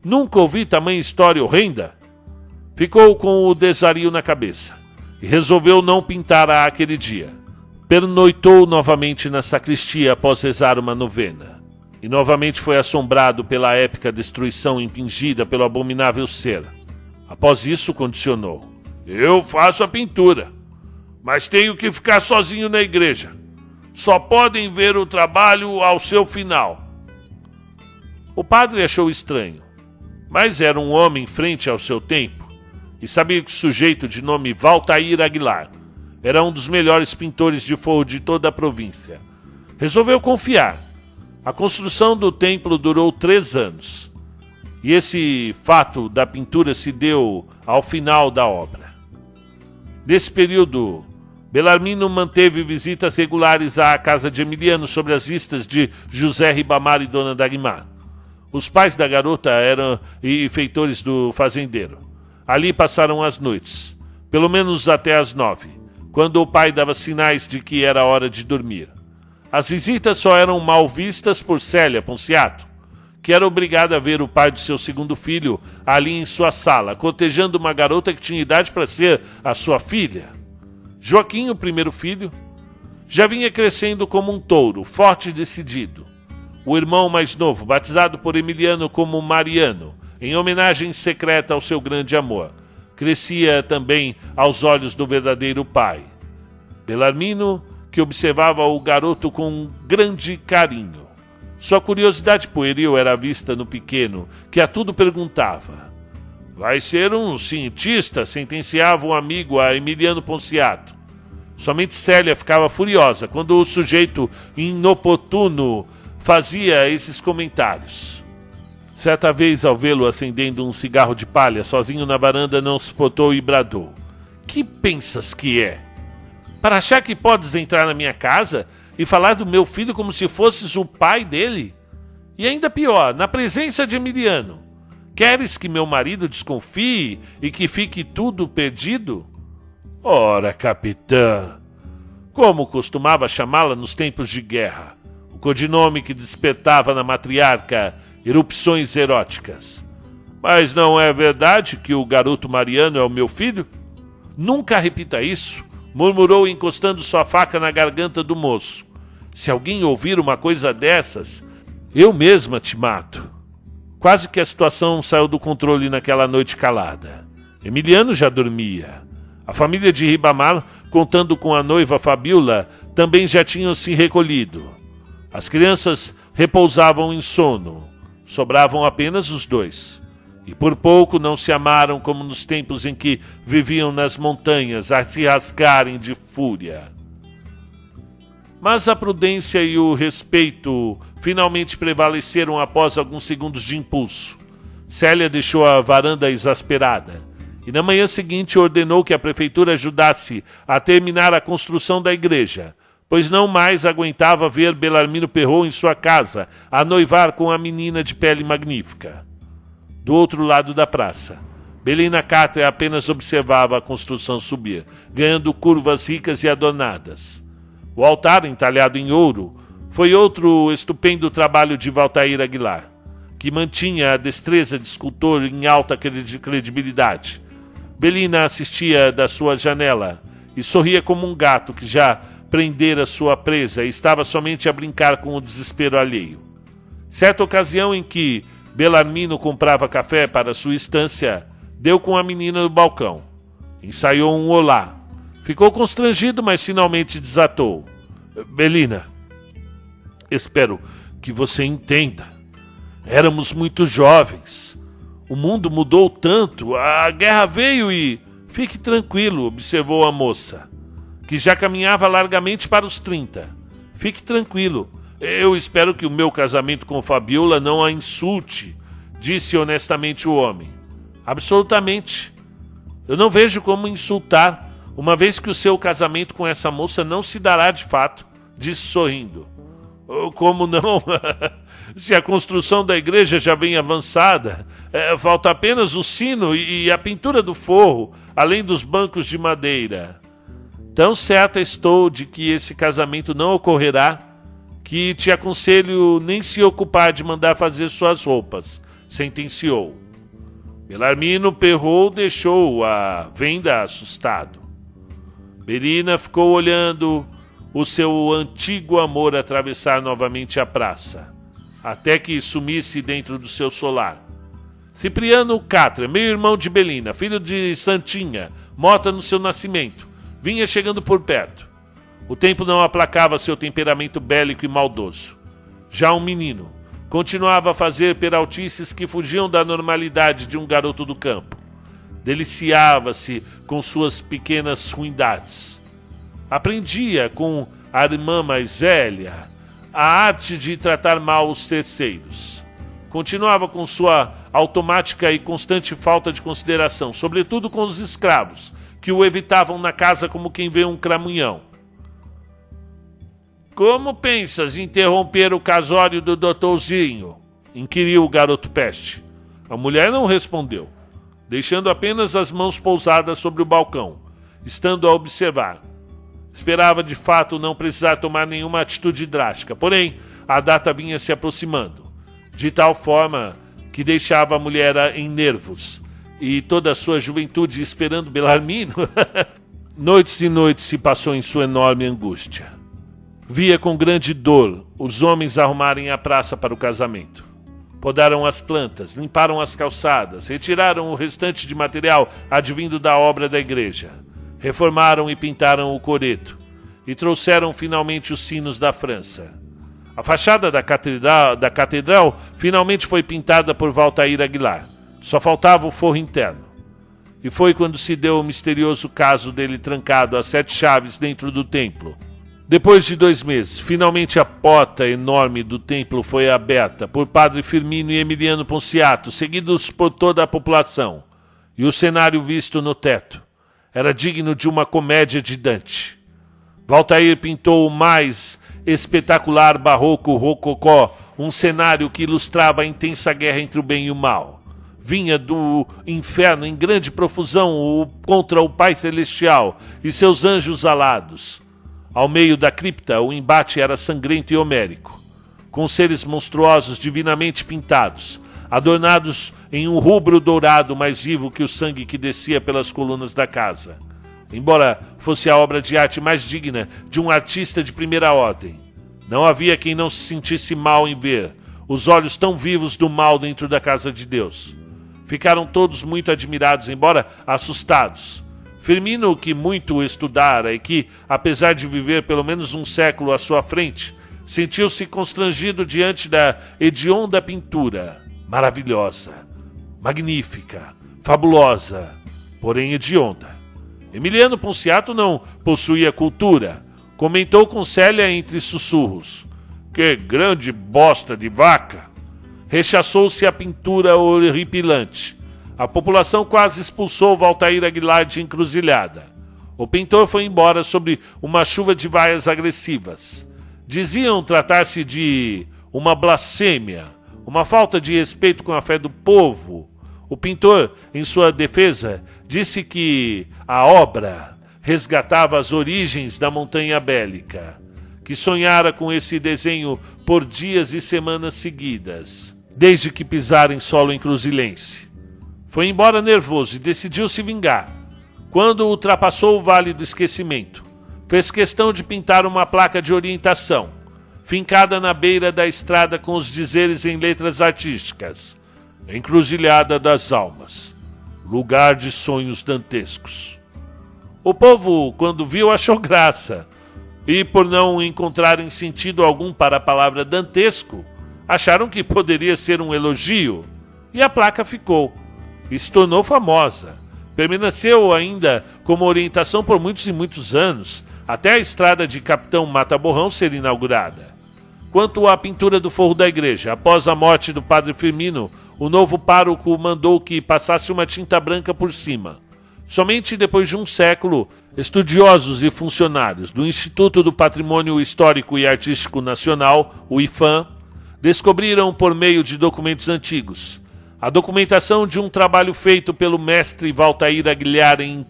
Speaker 1: Nunca ouvi tamanha história horrenda. Ficou com o desario na cabeça e resolveu não pintar aquele dia. Pernoitou novamente na sacristia após rezar uma novena. E novamente foi assombrado pela épica destruição impingida pelo abominável ser. Após isso, condicionou: eu faço a pintura, mas tenho que ficar sozinho na igreja. Só podem ver o trabalho ao seu final. O padre achou estranho, mas era um homem frente ao seu tempo e sabia que o sujeito de nome Valtair Aguilar era um dos melhores pintores de forro de toda a província. Resolveu confiar. A construção do templo durou três anos. E esse fato da pintura se deu ao final da obra. Nesse período, Belarmino manteve visitas regulares à casa de Emiliano sobre as vistas de José Ribamar e Dona Dagmar. Os pais da garota eram e feitores do fazendeiro. Ali passaram as noites, pelo menos até as nove, quando o pai dava sinais de que era hora de dormir. As visitas só eram mal vistas por Célia Ponciato, que era obrigada a ver o pai de seu segundo filho ali em sua sala, cotejando uma garota que tinha idade para ser a sua filha. Joaquim, o primeiro filho, já vinha crescendo como um touro, forte e decidido. O irmão mais novo, batizado por Emiliano como Mariano, em homenagem secreta ao seu grande amor, crescia também aos olhos do verdadeiro pai. Belarmino que observava o garoto com grande carinho. Sua curiosidade pueril era vista no pequeno, que a tudo perguntava. Vai ser um cientista, sentenciava um amigo a Emiliano Ponciato. Somente Célia ficava furiosa quando o sujeito inoportuno fazia esses comentários. Certa vez, ao vê-lo acendendo um cigarro de palha sozinho na varanda, não suportou e bradou: Que pensas que é? Para achar que podes entrar na minha casa e falar do meu filho como se fosses o pai dele? E ainda pior, na presença de Emiliano. Queres que meu marido desconfie e que fique tudo perdido? Ora, capitã, como costumava chamá-la nos tempos de guerra, o codinome que despertava na matriarca erupções eróticas. Mas não é verdade que o garoto Mariano é o meu filho? Nunca repita isso, murmurou encostando sua faca na garganta do moço. Se alguém ouvir uma coisa dessas, eu mesma te mato. Quase que a situação saiu do controle naquela noite calada. Emiliano já dormia. A família de Ribamar, contando com a noiva Fabiola, também já tinham se recolhido. As crianças repousavam em sono. Sobravam apenas os dois. E por pouco não se amaram como nos tempos em que viviam nas montanhas a se rasgarem de fúria. Mas a prudência e o respeito finalmente prevaleceram após alguns segundos de impulso. Célia deixou a varanda exasperada e na manhã seguinte ordenou que a prefeitura ajudasse a terminar a construção da igreja, pois não mais aguentava ver Belarmino Perrot em sua casa a noivar com a menina de pele magnífica. Do outro lado da praça, Belina Cátria apenas observava a construção subir, ganhando curvas ricas e adornadas. O altar, entalhado em ouro, foi outro estupendo trabalho de Valtair Aguilar, que mantinha a destreza de escultor em alta credibilidade. Belina assistia da sua janela e sorria como um gato que já prendera sua presa e estava somente a brincar com o desespero alheio. Certa ocasião em que Belarmino comprava café para sua estância, deu com a menina no balcão. Ensaiou um olá Ficou constrangido, mas finalmente desatou. Belina, espero que você entenda. Éramos muito jovens. O mundo mudou tanto. A guerra veio e. Fique tranquilo, observou a moça, que já caminhava largamente para os 30. Fique tranquilo. Eu espero que o meu casamento com Fabiola não a insulte, disse honestamente o homem. Absolutamente. Eu não vejo como insultar uma vez que o seu casamento com essa moça não se dará de fato, disse sorrindo. Oh, como não? <laughs> se a construção da igreja já vem avançada, é, falta apenas o sino e, e a pintura do forro, além dos bancos de madeira. Tão certa estou de que esse casamento não ocorrerá que te aconselho nem se ocupar de mandar fazer suas roupas, sentenciou. Belarmino Perrou deixou a venda assustado. Belina ficou olhando o seu antigo amor atravessar novamente a praça, até que sumisse dentro do seu solar. Cipriano Catra, meio-irmão de Belina, filho de Santinha, morta no seu nascimento, vinha chegando por perto. O tempo não aplacava seu temperamento bélico e maldoso. Já um menino continuava a fazer peraltices que fugiam da normalidade de um garoto do campo deliciava-se com suas pequenas ruindades. Aprendia com a irmã mais velha a arte de tratar mal os terceiros. Continuava com sua automática e constante falta de consideração, sobretudo com os escravos, que o evitavam na casa como quem vê um cramunhão. Como pensas interromper o casório do doutorzinho? inquiriu o garoto peste. A mulher não respondeu deixando apenas as mãos pousadas sobre o balcão, estando a observar. Esperava de fato não precisar tomar nenhuma atitude drástica, porém a data vinha se aproximando, de tal forma que deixava a mulher em nervos e toda a sua juventude esperando Belarmino. <laughs> noites e noites se passou em sua enorme angústia. Via com grande dor os homens arrumarem a praça para o casamento. Podaram as plantas, limparam as calçadas, retiraram o restante de material advindo da obra da igreja. Reformaram e pintaram o coreto. e trouxeram finalmente os sinos da França. A fachada da catedral, da catedral finalmente foi pintada por Valtair Aguilar. Só faltava o forro interno. E foi quando se deu o misterioso caso dele trancado a sete chaves dentro do templo. Depois de dois meses, finalmente a porta enorme do templo foi aberta por Padre Firmino e Emiliano Ponciato, seguidos por toda a população. E o cenário visto no teto era digno de uma comédia de Dante. Valtair pintou o mais espetacular barroco rococó, um cenário que ilustrava a intensa guerra entre o bem e o mal vinha do inferno em grande profusão contra o Pai Celestial e seus anjos alados. Ao meio da cripta, o embate era sangrento e homérico, com seres monstruosos divinamente pintados, adornados em um rubro dourado mais vivo que o sangue que descia pelas colunas da casa. Embora fosse a obra de arte mais digna de um artista de primeira ordem, não havia quem não se sentisse mal em ver os olhos tão vivos do mal dentro da casa de Deus. Ficaram todos muito admirados, embora assustados. Firmino, que muito estudara e que, apesar de viver pelo menos um século à sua frente, sentiu-se constrangido diante da hedionda pintura, maravilhosa, magnífica, fabulosa, porém hedionda. Emiliano Ponciato não possuía cultura. Comentou com Célia entre sussurros: Que grande bosta de vaca! Rechaçou-se a pintura horripilante. A população quase expulsou Valtair Aguilar de encruzilhada. O pintor foi embora sobre uma chuva de vaias agressivas. Diziam tratar-se de uma blasfêmia, uma falta de respeito com a fé do povo. O pintor, em sua defesa, disse que a obra resgatava as origens da montanha bélica, que sonhara com esse desenho por dias e semanas seguidas desde que pisara em solo encruzilhense. Foi embora nervoso e decidiu se vingar. Quando ultrapassou o Vale do Esquecimento, fez questão de pintar uma placa de orientação, fincada na beira da estrada com os dizeres em letras artísticas: Encruzilhada das Almas, lugar de sonhos dantescos. O povo, quando viu, achou graça, e por não encontrarem sentido algum para a palavra dantesco, acharam que poderia ser um elogio e a placa ficou. E se tornou famosa. Permaneceu ainda como orientação por muitos e muitos anos, até a estrada de Capitão Mata Borrão ser inaugurada. Quanto à pintura do forro da igreja, após a morte do padre Firmino, o novo pároco mandou que passasse uma tinta branca por cima. Somente depois de um século, estudiosos e funcionários do Instituto do Patrimônio Histórico e Artístico Nacional, o IFAM, descobriram por meio de documentos antigos a documentação de um trabalho feito pelo mestre Valtair Aguilhar em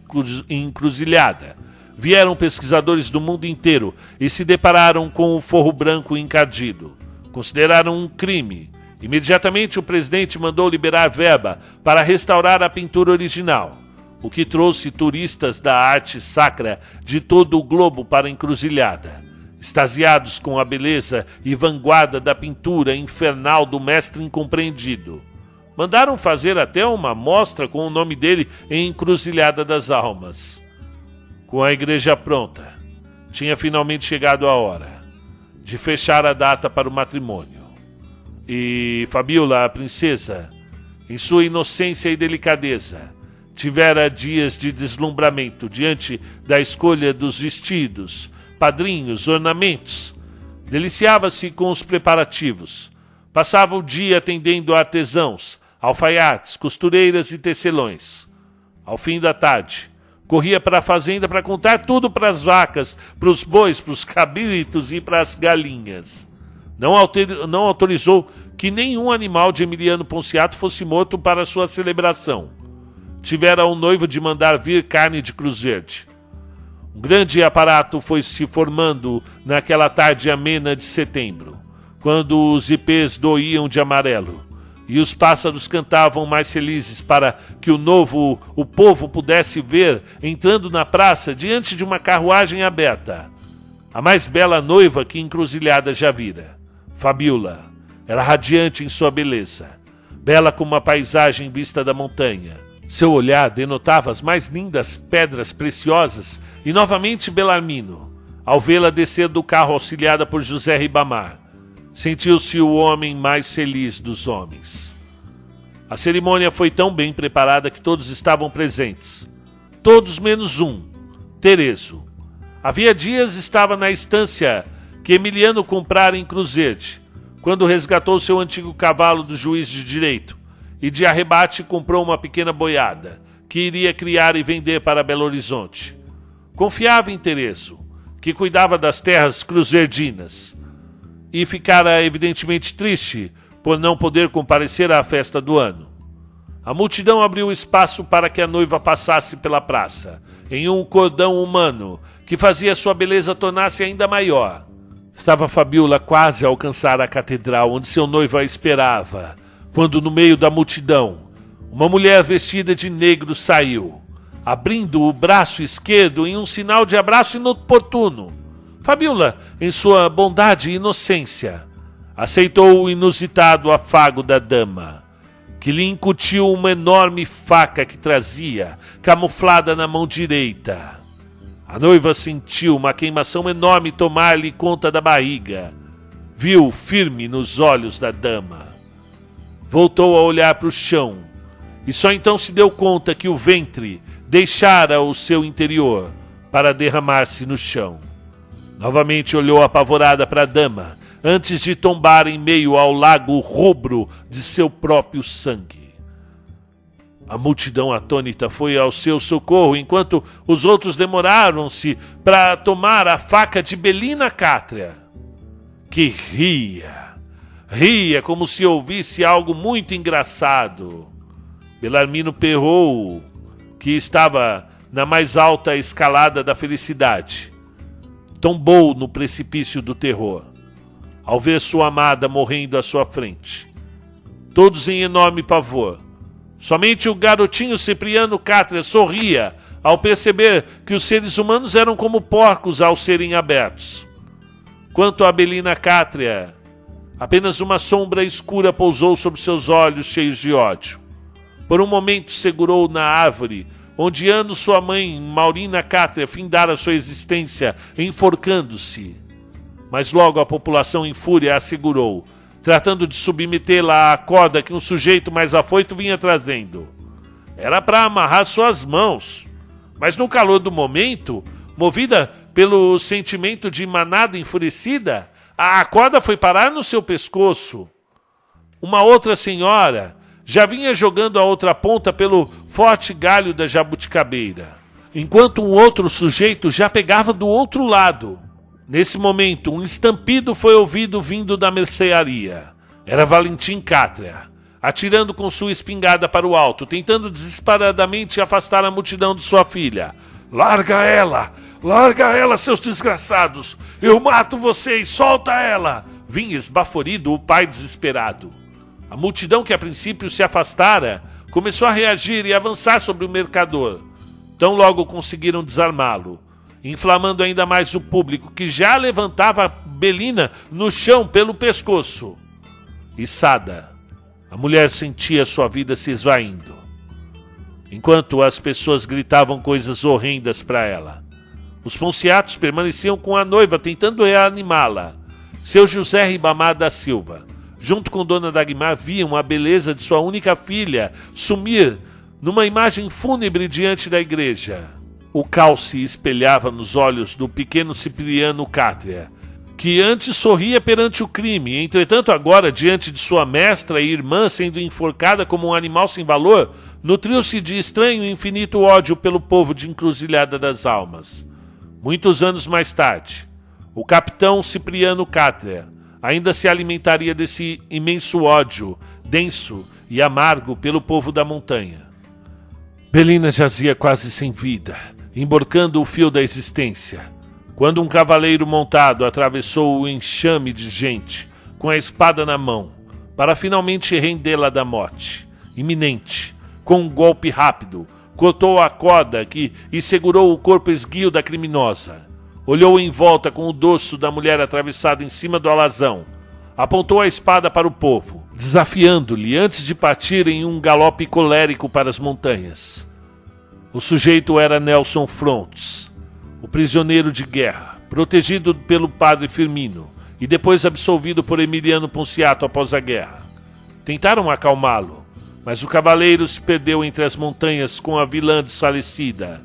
Speaker 1: Encruzilhada. Vieram pesquisadores do mundo inteiro e se depararam com o forro branco encardido. Consideraram um crime. Imediatamente o presidente mandou liberar verba para restaurar a pintura original, o que trouxe turistas da arte sacra de todo o globo para a encruzilhada extasiados com a beleza e vanguarda da pintura infernal do mestre incompreendido. Mandaram fazer até uma mostra com o nome dele em Encruzilhada das Almas. Com a igreja pronta, tinha finalmente chegado a hora de fechar a data para o matrimônio. E Fabiola, a princesa, em sua inocência e delicadeza, tivera dias de deslumbramento diante da escolha dos vestidos, padrinhos, ornamentos. Deliciava-se com os preparativos. Passava o dia atendendo artesãos, alfaiates, costureiras e tecelões. Ao fim da tarde, corria para a fazenda para contar tudo para as vacas, para os bois, para os cabritos e para as galinhas. Não, não autorizou que nenhum animal de Emiliano Ponciato fosse morto para sua celebração. Tivera o noivo de mandar vir carne de Cruz Verde. Um grande aparato foi se formando naquela tarde amena de setembro, quando os ipês doíam de amarelo e os pássaros cantavam mais felizes para que o novo o povo pudesse ver entrando na praça diante de uma carruagem aberta. A mais bela noiva que encruzilhada já vira, Fabiola, era radiante em sua beleza, bela como uma paisagem vista da montanha. Seu olhar denotava as mais lindas pedras preciosas e novamente Belarmino, ao vê-la descer do carro auxiliada por José Ribamar. Sentiu-se o homem mais feliz dos homens. A cerimônia foi tão bem preparada que todos estavam presentes. Todos menos um, Tereso. Havia dias estava na estância que Emiliano comprara em Cruzete, quando resgatou seu antigo cavalo do juiz de direito e de arrebate comprou uma pequena boiada que iria criar e vender para Belo Horizonte. Confiava em Tereso, que cuidava das terras cruzverdinas, e ficara evidentemente triste por não poder comparecer à festa do ano. A multidão abriu espaço para que a noiva passasse pela praça, em um cordão humano que fazia sua beleza tornar-se ainda maior. Estava Fabiola quase a alcançar a catedral onde seu noivo a esperava, quando no meio da multidão, uma mulher vestida de negro saiu abrindo o braço esquerdo em um sinal de abraço inoportuno. Fabiola, em sua bondade e inocência, aceitou o inusitado afago da dama, que lhe incutiu uma enorme faca que trazia, camuflada na mão direita. A noiva sentiu uma queimação enorme tomar-lhe conta da barriga. Viu firme nos olhos da dama. Voltou a olhar para o chão e só então se deu conta que o ventre deixara o seu interior para derramar-se no chão. Novamente olhou apavorada para a dama, antes de tombar em meio ao lago rubro de seu próprio sangue. A multidão atônita foi ao seu socorro, enquanto os outros demoraram-se para tomar a faca de Belina Cátria, que ria, ria como se ouvisse algo muito engraçado. Belarmino perrou que estava na mais alta escalada da felicidade, tombou no precipício do terror, ao ver sua amada morrendo à sua frente. Todos em enorme pavor. Somente o garotinho Cipriano Cátria sorria ao perceber que os seres humanos eram como porcos ao serem abertos. Quanto a Belina Cátria, apenas uma sombra escura pousou sobre seus olhos cheios de ódio. Por um momento segurou na árvore, onde anos sua mãe, Maurina Cátria, findara sua existência, enforcando-se. Mas logo a população em fúria a segurou, tratando de submetê-la à corda que um sujeito mais afoito vinha trazendo. Era para amarrar suas mãos. Mas no calor do momento, movida pelo sentimento de manada enfurecida, a corda foi parar no seu pescoço. Uma outra senhora, já vinha jogando a outra ponta pelo forte galho da jabuticabeira, enquanto um outro sujeito já pegava do outro lado. Nesse momento, um estampido foi ouvido vindo da mercearia. Era Valentim Cátria, atirando com sua espingarda para o alto, tentando desesperadamente afastar a multidão de sua filha. Larga ela! Larga ela, seus desgraçados! Eu mato vocês! Solta ela! Vinha esbaforido o pai desesperado. A multidão que a princípio se afastara começou a reagir e avançar sobre o mercador. Tão logo conseguiram desarmá-lo, inflamando ainda mais o público, que já levantava Belina no chão pelo pescoço. Içada, a mulher sentia sua vida se esvaindo, enquanto as pessoas gritavam coisas horrendas para ela. Os ponciatos permaneciam com a noiva tentando reanimá-la. Seu José Ribamar da Silva junto com Dona Dagmar, viam a beleza de sua única filha sumir numa imagem fúnebre diante da igreja. O cal se espelhava nos olhos do pequeno Cipriano Cátria, que antes sorria perante o crime, entretanto agora, diante de sua mestra e irmã sendo enforcada como um animal sem valor, nutriu-se de estranho e infinito ódio pelo povo de Encruzilhada das Almas. Muitos anos mais tarde, o capitão Cipriano Cátria, ainda se alimentaria desse imenso ódio, denso e amargo pelo povo da montanha. Belina jazia quase sem vida, emborcando o fio da existência, quando um cavaleiro montado atravessou o enxame de gente, com a espada na mão, para finalmente rendê-la da morte, iminente, com um golpe rápido, cortou a corda que e segurou o corpo esguio da criminosa Olhou em volta com o dorso da mulher atravessado em cima do alazão. Apontou a espada para o povo, desafiando-lhe antes de partir em um galope colérico para as montanhas. O sujeito era Nelson Frontes, o prisioneiro de guerra, protegido pelo padre Firmino e depois absolvido por Emiliano Ponciato após a guerra. Tentaram acalmá-lo, mas o cavaleiro se perdeu entre as montanhas com a vilã desfalecida.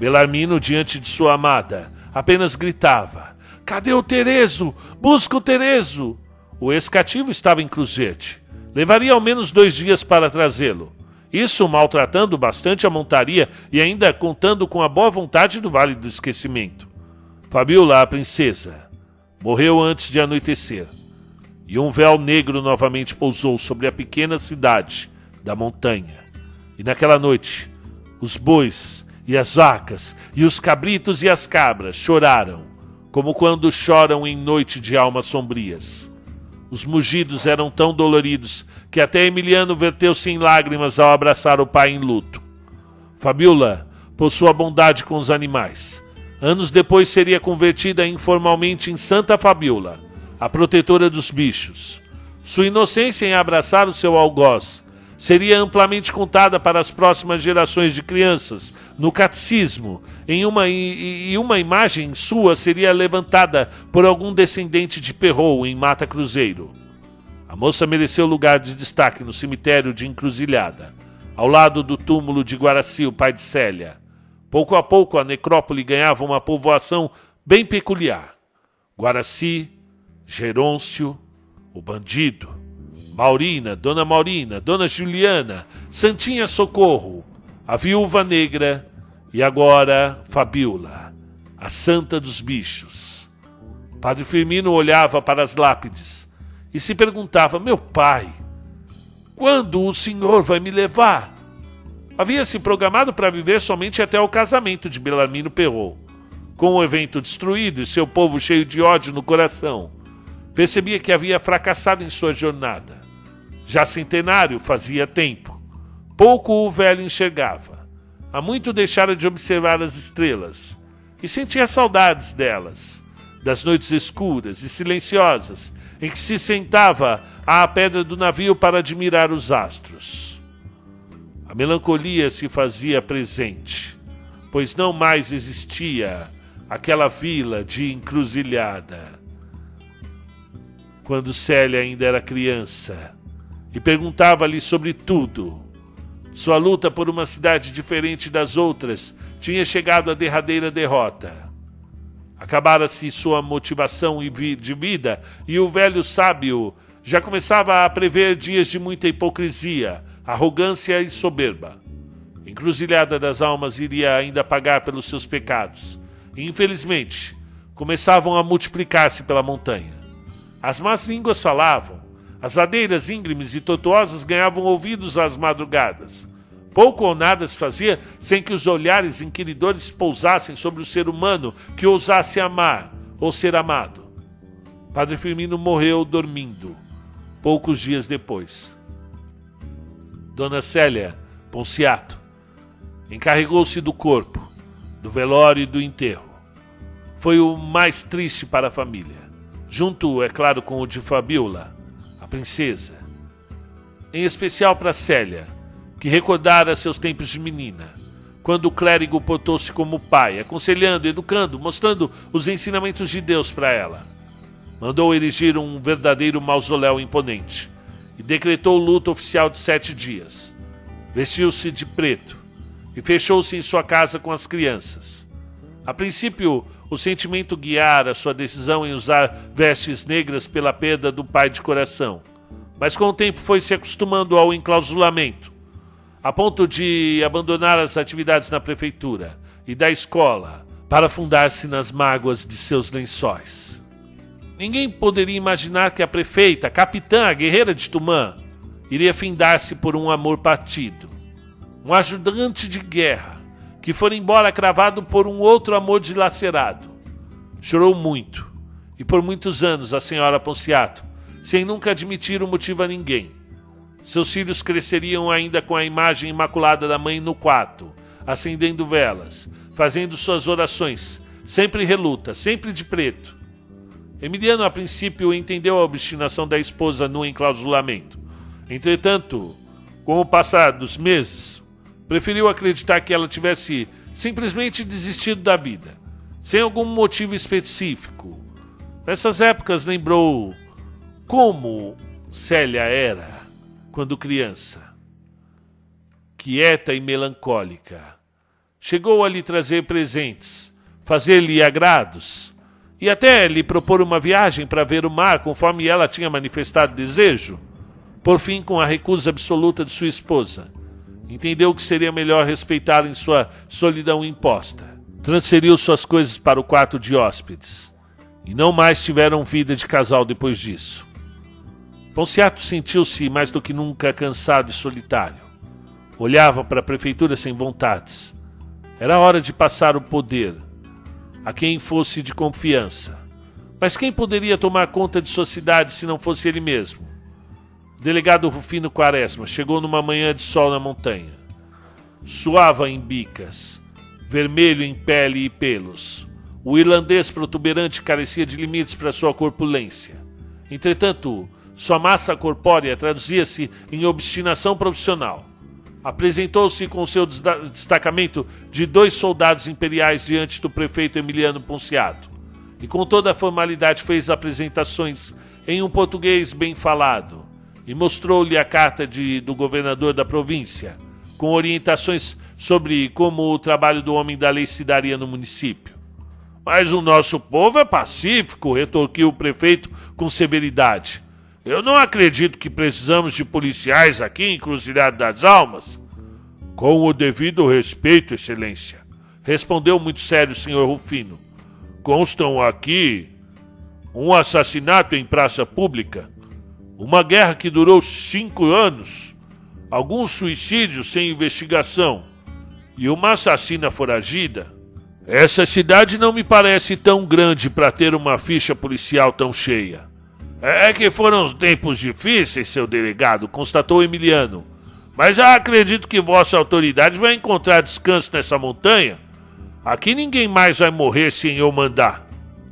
Speaker 1: Belarmino, diante de sua amada, apenas gritava: Cadê o Terezo? Busca o Terezo! O ex-cativo estava em Cruzete. Levaria ao menos dois dias para trazê-lo. Isso maltratando bastante a montaria e ainda contando com a boa vontade do Vale do Esquecimento. Fabiola, a princesa, morreu antes de anoitecer. E um véu negro novamente pousou sobre a pequena cidade da montanha. E naquela noite, os bois e as vacas, e os cabritos e as cabras choraram, como quando choram em noite de almas sombrias. Os mugidos eram tão doloridos que até Emiliano verteu-se em lágrimas ao abraçar o pai em luto. Fabiola, por sua bondade com os animais, anos depois seria convertida informalmente em Santa Fabiola, a protetora dos bichos. Sua inocência em abraçar o seu algoz seria amplamente contada para as próximas gerações de crianças no catecismo, em uma, e, e uma imagem sua seria levantada por algum descendente de Perrou em Mata Cruzeiro. A moça mereceu lugar de destaque no cemitério de Encruzilhada, ao lado do túmulo de Guaraci, o pai de Célia. Pouco a pouco a necrópole ganhava uma povoação bem peculiar. Guaraci, Gerôncio, o bandido, Maurina, Dona Maurina, Dona Juliana, Santinha Socorro, a viúva negra e agora Fabiola, a santa dos bichos. Padre Firmino olhava para as lápides e se perguntava: Meu pai, quando o senhor vai me levar? Havia se programado para viver somente até o casamento de Belarmino Perrault. Com o evento destruído e seu povo cheio de ódio no coração, percebia que havia fracassado em sua jornada. Já centenário fazia tempo Pouco o velho enxergava. Há muito deixara de observar as estrelas e sentia saudades delas, das noites escuras e silenciosas em que se sentava à pedra do navio para admirar os astros. A melancolia se fazia presente, pois não mais existia aquela vila de encruzilhada. Quando Célia ainda era criança e perguntava-lhe sobre tudo, sua luta por uma cidade diferente das outras tinha chegado à derradeira derrota. Acabara-se sua motivação de vida e o velho sábio já começava a prever dias de muita hipocrisia, arrogância e soberba. Encruzilhada das almas iria ainda pagar pelos seus pecados. E, infelizmente, começavam a multiplicar-se pela montanha. As más línguas falavam, as ladeiras íngremes e tortuosas ganhavam ouvidos às madrugadas. Pouco ou nada se fazia sem que os olhares inquiridores pousassem sobre o ser humano que ousasse amar ou ser amado. Padre Firmino morreu dormindo, poucos dias depois. Dona Célia Ponciato encarregou-se do corpo, do velório e do enterro. Foi o mais triste para a família, junto, é claro, com o de Fabiola, a princesa. Em especial para Célia, que recordara seus tempos de menina, quando o clérigo portou-se como pai, aconselhando, educando, mostrando os ensinamentos de Deus para ela. Mandou erigir um verdadeiro mausoléu imponente e decretou luto oficial de sete dias. Vestiu-se de preto e fechou-se em sua casa com as crianças. A princípio, o sentimento guiara sua decisão em usar vestes negras pela perda do pai de coração, mas com o tempo foi se acostumando ao enclausulamento a ponto de abandonar as atividades na prefeitura e da escola para afundar-se nas mágoas de seus lençóis. Ninguém poderia imaginar que a prefeita, a capitã, a guerreira de Tumã, iria findar-se por um amor partido. Um ajudante de guerra que for embora cravado por um outro amor dilacerado. Chorou muito, e por muitos anos a senhora Ponciato, sem nunca admitir o motivo a ninguém, seus filhos cresceriam ainda com a imagem imaculada da mãe no quarto, acendendo velas, fazendo suas orações, sempre reluta, sempre de preto. Emiliano, a princípio, entendeu a obstinação da esposa no enclausulamento. Entretanto, com o passar dos meses, preferiu acreditar que ela tivesse simplesmente desistido da vida, sem algum motivo específico. Nessas épocas lembrou como Célia era quando criança, quieta e melancólica. Chegou a lhe trazer presentes, fazer-lhe agrados e até lhe propor uma viagem para ver o mar conforme ela tinha manifestado desejo. Por fim, com a recusa absoluta de sua esposa, entendeu que seria melhor respeitá-la em sua solidão imposta. Transferiu suas coisas para o quarto de hóspedes e não mais tiveram vida de casal depois disso. Ponciato sentiu-se mais do que nunca cansado e solitário. Olhava para a prefeitura sem vontades. Era hora de passar o poder a quem fosse de confiança. Mas quem poderia tomar conta de sua cidade se não fosse ele mesmo? Delegado Rufino Quaresma chegou numa manhã de sol na montanha. Suava em bicas, vermelho em pele e pelos. O irlandês protuberante carecia de limites para sua corpulência. Entretanto, sua massa corpórea traduzia-se em obstinação profissional. Apresentou-se com seu destacamento de dois soldados imperiais diante do prefeito Emiliano Ponciato e com toda a formalidade fez apresentações em um português bem falado, e mostrou-lhe a carta de, do governador da província, com orientações sobre como o trabalho do homem da lei se daria no município. Mas o nosso povo é pacífico, retorquiu o prefeito com severidade. Eu não acredito que precisamos de policiais aqui em das Almas. Com o devido respeito, Excelência, respondeu muito sério o senhor Rufino. Constam aqui um assassinato em praça pública uma guerra que durou cinco anos, alguns suicídios sem investigação e uma assassina foragida. Essa cidade não me parece tão grande para ter uma ficha policial tão cheia. É que foram tempos difíceis, seu delegado, constatou Emiliano. Mas acredito que vossa autoridade vai encontrar descanso nessa montanha. Aqui ninguém mais vai morrer sem eu mandar.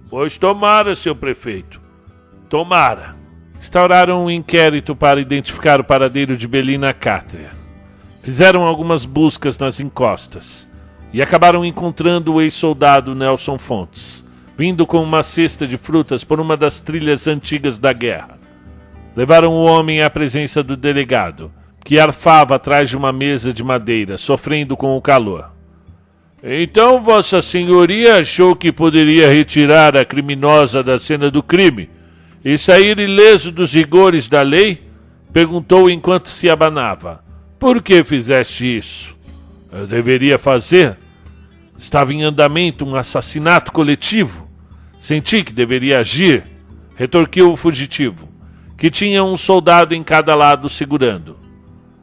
Speaker 1: Pois tomara, seu prefeito. Tomara instauraram um inquérito para identificar o paradeiro de Belina Cátria. Fizeram algumas buscas nas encostas e acabaram encontrando o ex-soldado Nelson Fontes, vindo com uma cesta de frutas por uma das trilhas antigas da guerra. Levaram o homem à presença do delegado, que arfava atrás de uma mesa de madeira, sofrendo com o calor. Então, Vossa Senhoria achou que poderia retirar a criminosa da cena do crime e sair ileso dos rigores da lei? Perguntou enquanto se abanava. Por que fizeste isso? Eu deveria fazer. Estava em andamento um assassinato coletivo. Senti que deveria agir, retorquiu o fugitivo, que tinha um soldado em cada lado segurando.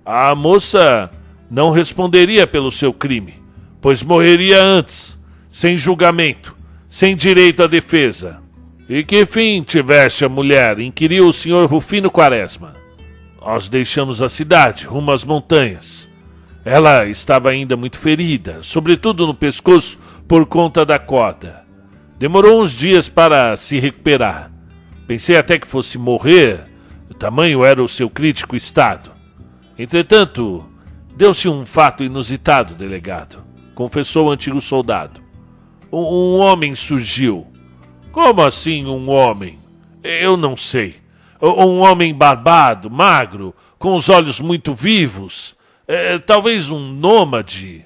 Speaker 1: A moça não responderia pelo seu crime, pois morreria antes, sem julgamento, sem direito à defesa. E que fim tiveste a mulher? inquiriu o senhor Rufino Quaresma. Nós deixamos a cidade, rumo às montanhas. Ela estava ainda muito ferida, sobretudo no pescoço por conta da corda. Demorou uns dias para se recuperar. Pensei até que fosse morrer, o tamanho era o seu crítico estado. Entretanto, deu-se um fato inusitado, delegado, confessou o antigo soldado. Um, um homem surgiu como assim um homem? Eu não sei. Um homem barbado, magro, com os olhos muito vivos. É, talvez um nômade.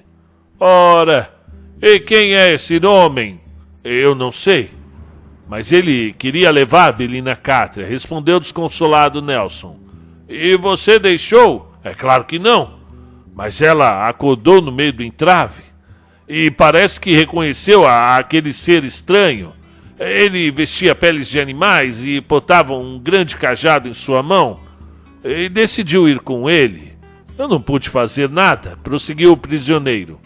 Speaker 1: Ora, e quem é esse homem? Eu não sei. Mas ele queria levar Belina Cátria, respondeu desconsolado Nelson. E você deixou? É claro que não. Mas ela acordou no meio do entrave e parece que reconheceu a, aquele ser estranho ele vestia peles de animais e botava um grande cajado em sua mão. E decidiu ir com ele. Eu não pude fazer nada, prosseguiu o prisioneiro.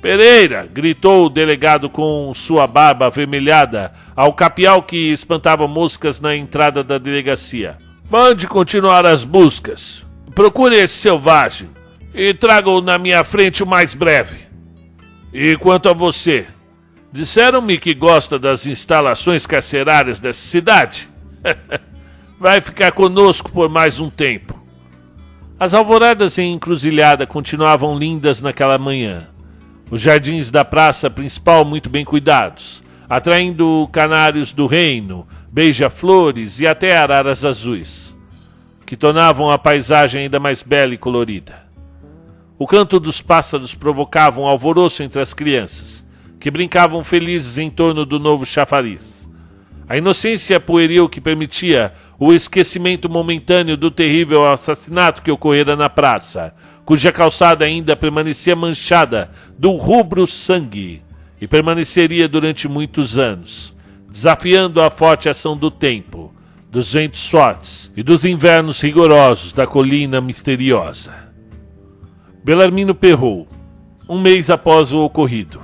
Speaker 1: Pereira! gritou o delegado com sua barba avermelhada ao capial que espantava moscas na entrada da delegacia. Mande continuar as buscas. Procure esse selvagem e traga-o na minha frente o mais breve. E quanto a você, Disseram-me que gosta das instalações carcerárias dessa cidade. <laughs> Vai ficar conosco por mais um tempo. As alvoradas em encruzilhada continuavam lindas naquela manhã. os jardins da praça principal muito bem cuidados, atraindo canários do reino, beija-flores e até araras azuis, que tornavam a paisagem ainda mais bela e colorida. O canto dos pássaros provocava um alvoroço entre as crianças, que brincavam felizes em torno do novo chafariz. A inocência pueril que permitia o esquecimento momentâneo do terrível assassinato que ocorrera na praça, cuja calçada ainda permanecia manchada do rubro sangue e permaneceria durante muitos anos, desafiando a forte ação do tempo, dos ventos fortes e dos invernos rigorosos da colina misteriosa. Belarmino perrou, um mês após o ocorrido.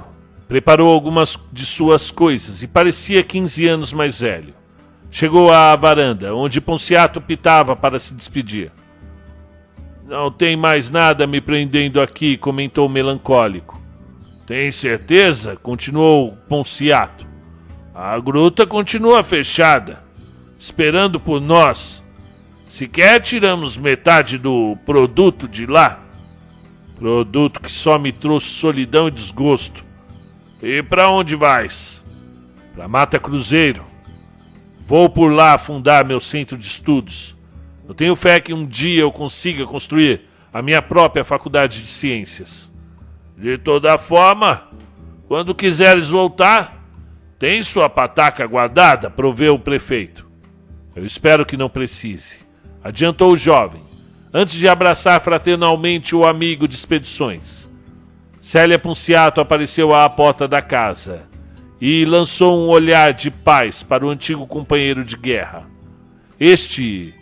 Speaker 1: Preparou algumas de suas coisas e parecia 15 anos mais velho. Chegou à varanda, onde Ponciato pitava para se despedir. Não tem mais nada me prendendo aqui, comentou melancólico. Tem certeza? continuou Ponciato. A gruta continua fechada, esperando por nós. Sequer tiramos metade do produto de lá. Produto que só me trouxe solidão e desgosto. E para onde vais? Para Mata Cruzeiro. Vou por lá fundar meu centro de estudos. Eu tenho fé que um dia eu consiga construir a minha própria faculdade de ciências. De toda forma, quando quiseres voltar, tem sua pataca guardada, proveu o prefeito. Eu espero que não precise, adiantou o jovem, antes de abraçar fraternalmente o amigo de expedições. Célia Punciato apareceu à porta da casa e lançou um olhar de paz para o antigo companheiro de guerra. Este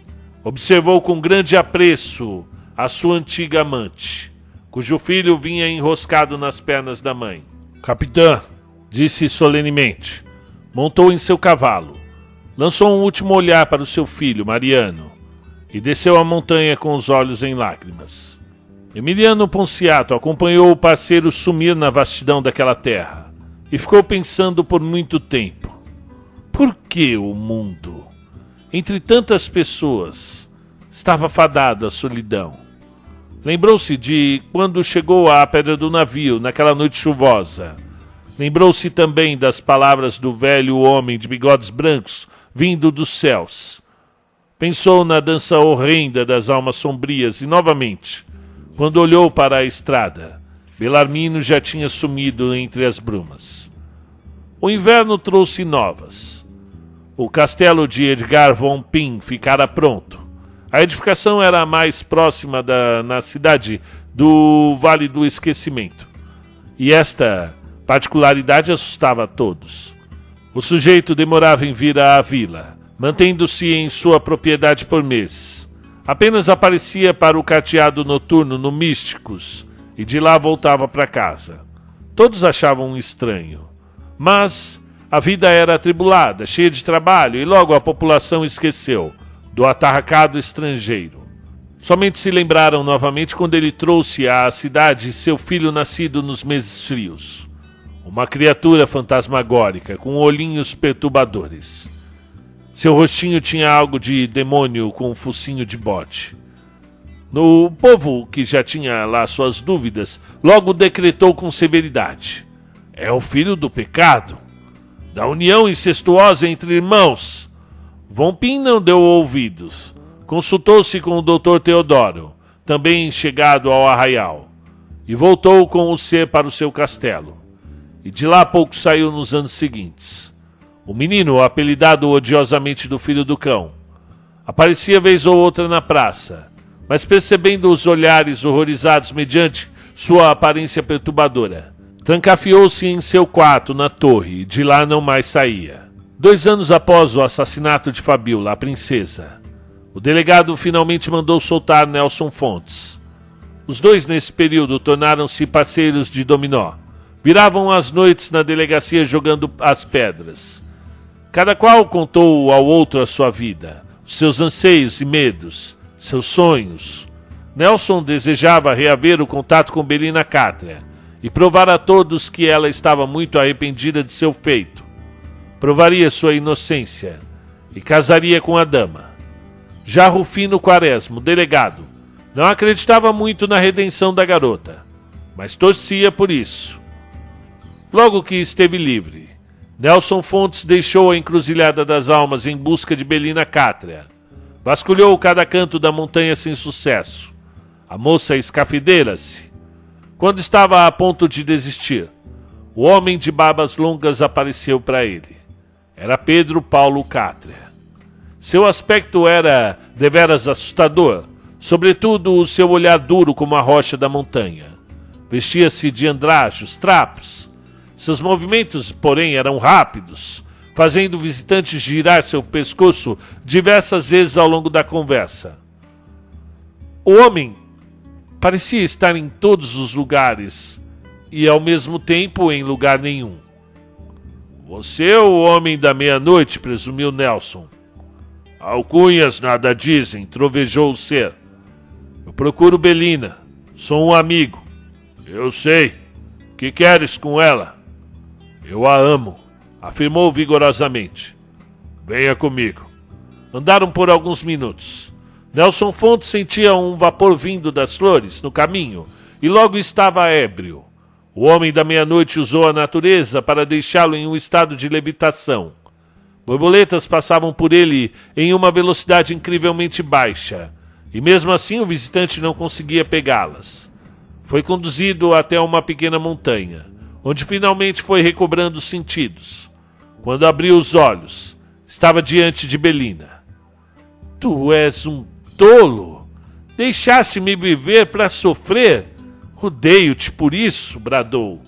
Speaker 1: observou com grande apreço a sua antiga amante, cujo filho vinha enroscado nas pernas da mãe. Capitã, disse solenemente, montou em seu cavalo, lançou um último olhar para o seu filho, Mariano, e desceu a montanha com os olhos em lágrimas. Emiliano Ponciato acompanhou o parceiro sumir na vastidão daquela terra e ficou pensando por muito tempo. Por que o mundo, entre tantas pessoas, estava fadado à solidão? Lembrou-se de quando chegou à pedra do navio naquela noite chuvosa. Lembrou-se também das palavras do velho homem de bigodes brancos vindo dos céus. Pensou na dança horrenda das almas sombrias e novamente quando olhou para a estrada, Belarmino já tinha sumido entre as brumas. O inverno trouxe novas. O castelo de Edgar von Pin ficara pronto. A edificação era a mais próxima da, na cidade do Vale do Esquecimento. E esta particularidade assustava a todos. O sujeito demorava em vir à vila, mantendo-se em sua propriedade por meses. Apenas aparecia para o carteado noturno no Místicos e de lá voltava para casa. Todos achavam um estranho. Mas a vida era atribulada, cheia de trabalho, e logo a população esqueceu do atarracado estrangeiro. Somente se lembraram novamente quando ele trouxe à cidade seu filho nascido nos meses frios. Uma criatura fantasmagórica com olhinhos perturbadores. Seu rostinho tinha algo de demônio com um focinho de bote. No povo, que já tinha lá suas dúvidas, logo decretou com severidade: É o filho do pecado, da união incestuosa entre irmãos. Vompim não deu ouvidos. Consultou-se com o doutor Teodoro, também chegado ao arraial, e voltou com o ser para o seu castelo. E de lá pouco saiu nos anos seguintes. O menino, apelidado odiosamente do filho do cão, aparecia vez ou outra na praça, mas percebendo os olhares horrorizados mediante sua aparência perturbadora, trancafiou-se em seu quarto na torre e de lá não mais saía. Dois anos após o assassinato de Fabiola, a princesa, o delegado finalmente mandou soltar Nelson Fontes. Os dois, nesse período, tornaram-se parceiros de dominó. Viravam as noites na delegacia jogando as pedras. Cada qual contou ao outro a sua vida, seus anseios e medos, seus sonhos. Nelson desejava reaver o contato com Belina Cátria e provar a todos que ela estava muito arrependida de seu feito. Provaria sua inocência e casaria com a dama. Já Rufino Quaresmo, delegado, não acreditava muito na redenção da garota, mas torcia por isso Logo que esteve livre, Nelson Fontes deixou a encruzilhada das almas em busca de Belina Cátria. Vasculhou cada canto da montanha sem sucesso. A moça escafedeira-se. Quando estava a ponto de desistir, o homem de barbas longas apareceu para ele. Era Pedro Paulo Cátria. Seu aspecto era deveras assustador, sobretudo o seu olhar duro como a rocha da montanha. Vestia-se de andrajos, trapos. Seus movimentos, porém, eram rápidos, fazendo o visitante girar seu pescoço diversas vezes ao longo da conversa. O homem parecia estar em todos os lugares e ao mesmo tempo em lugar nenhum. Você é o homem da meia-noite, presumiu Nelson. Alcunhas nada dizem, trovejou o ser. Eu procuro Belina. Sou um amigo. Eu sei. Que queres com ela? Eu a amo, afirmou vigorosamente. Venha comigo. Andaram por alguns minutos. Nelson Fontes sentia um vapor vindo das flores no caminho e logo estava ébrio. O homem da meia-noite usou a natureza para deixá-lo em um estado de levitação. Borboletas passavam por ele em uma velocidade incrivelmente baixa, e mesmo assim o visitante não conseguia pegá-las. Foi conduzido até uma pequena montanha, onde finalmente foi recobrando os sentidos. Quando abriu os olhos, estava diante de Belina. Tu és um tolo! Deixaste-me viver para sofrer? Odeio-te por isso, bradou.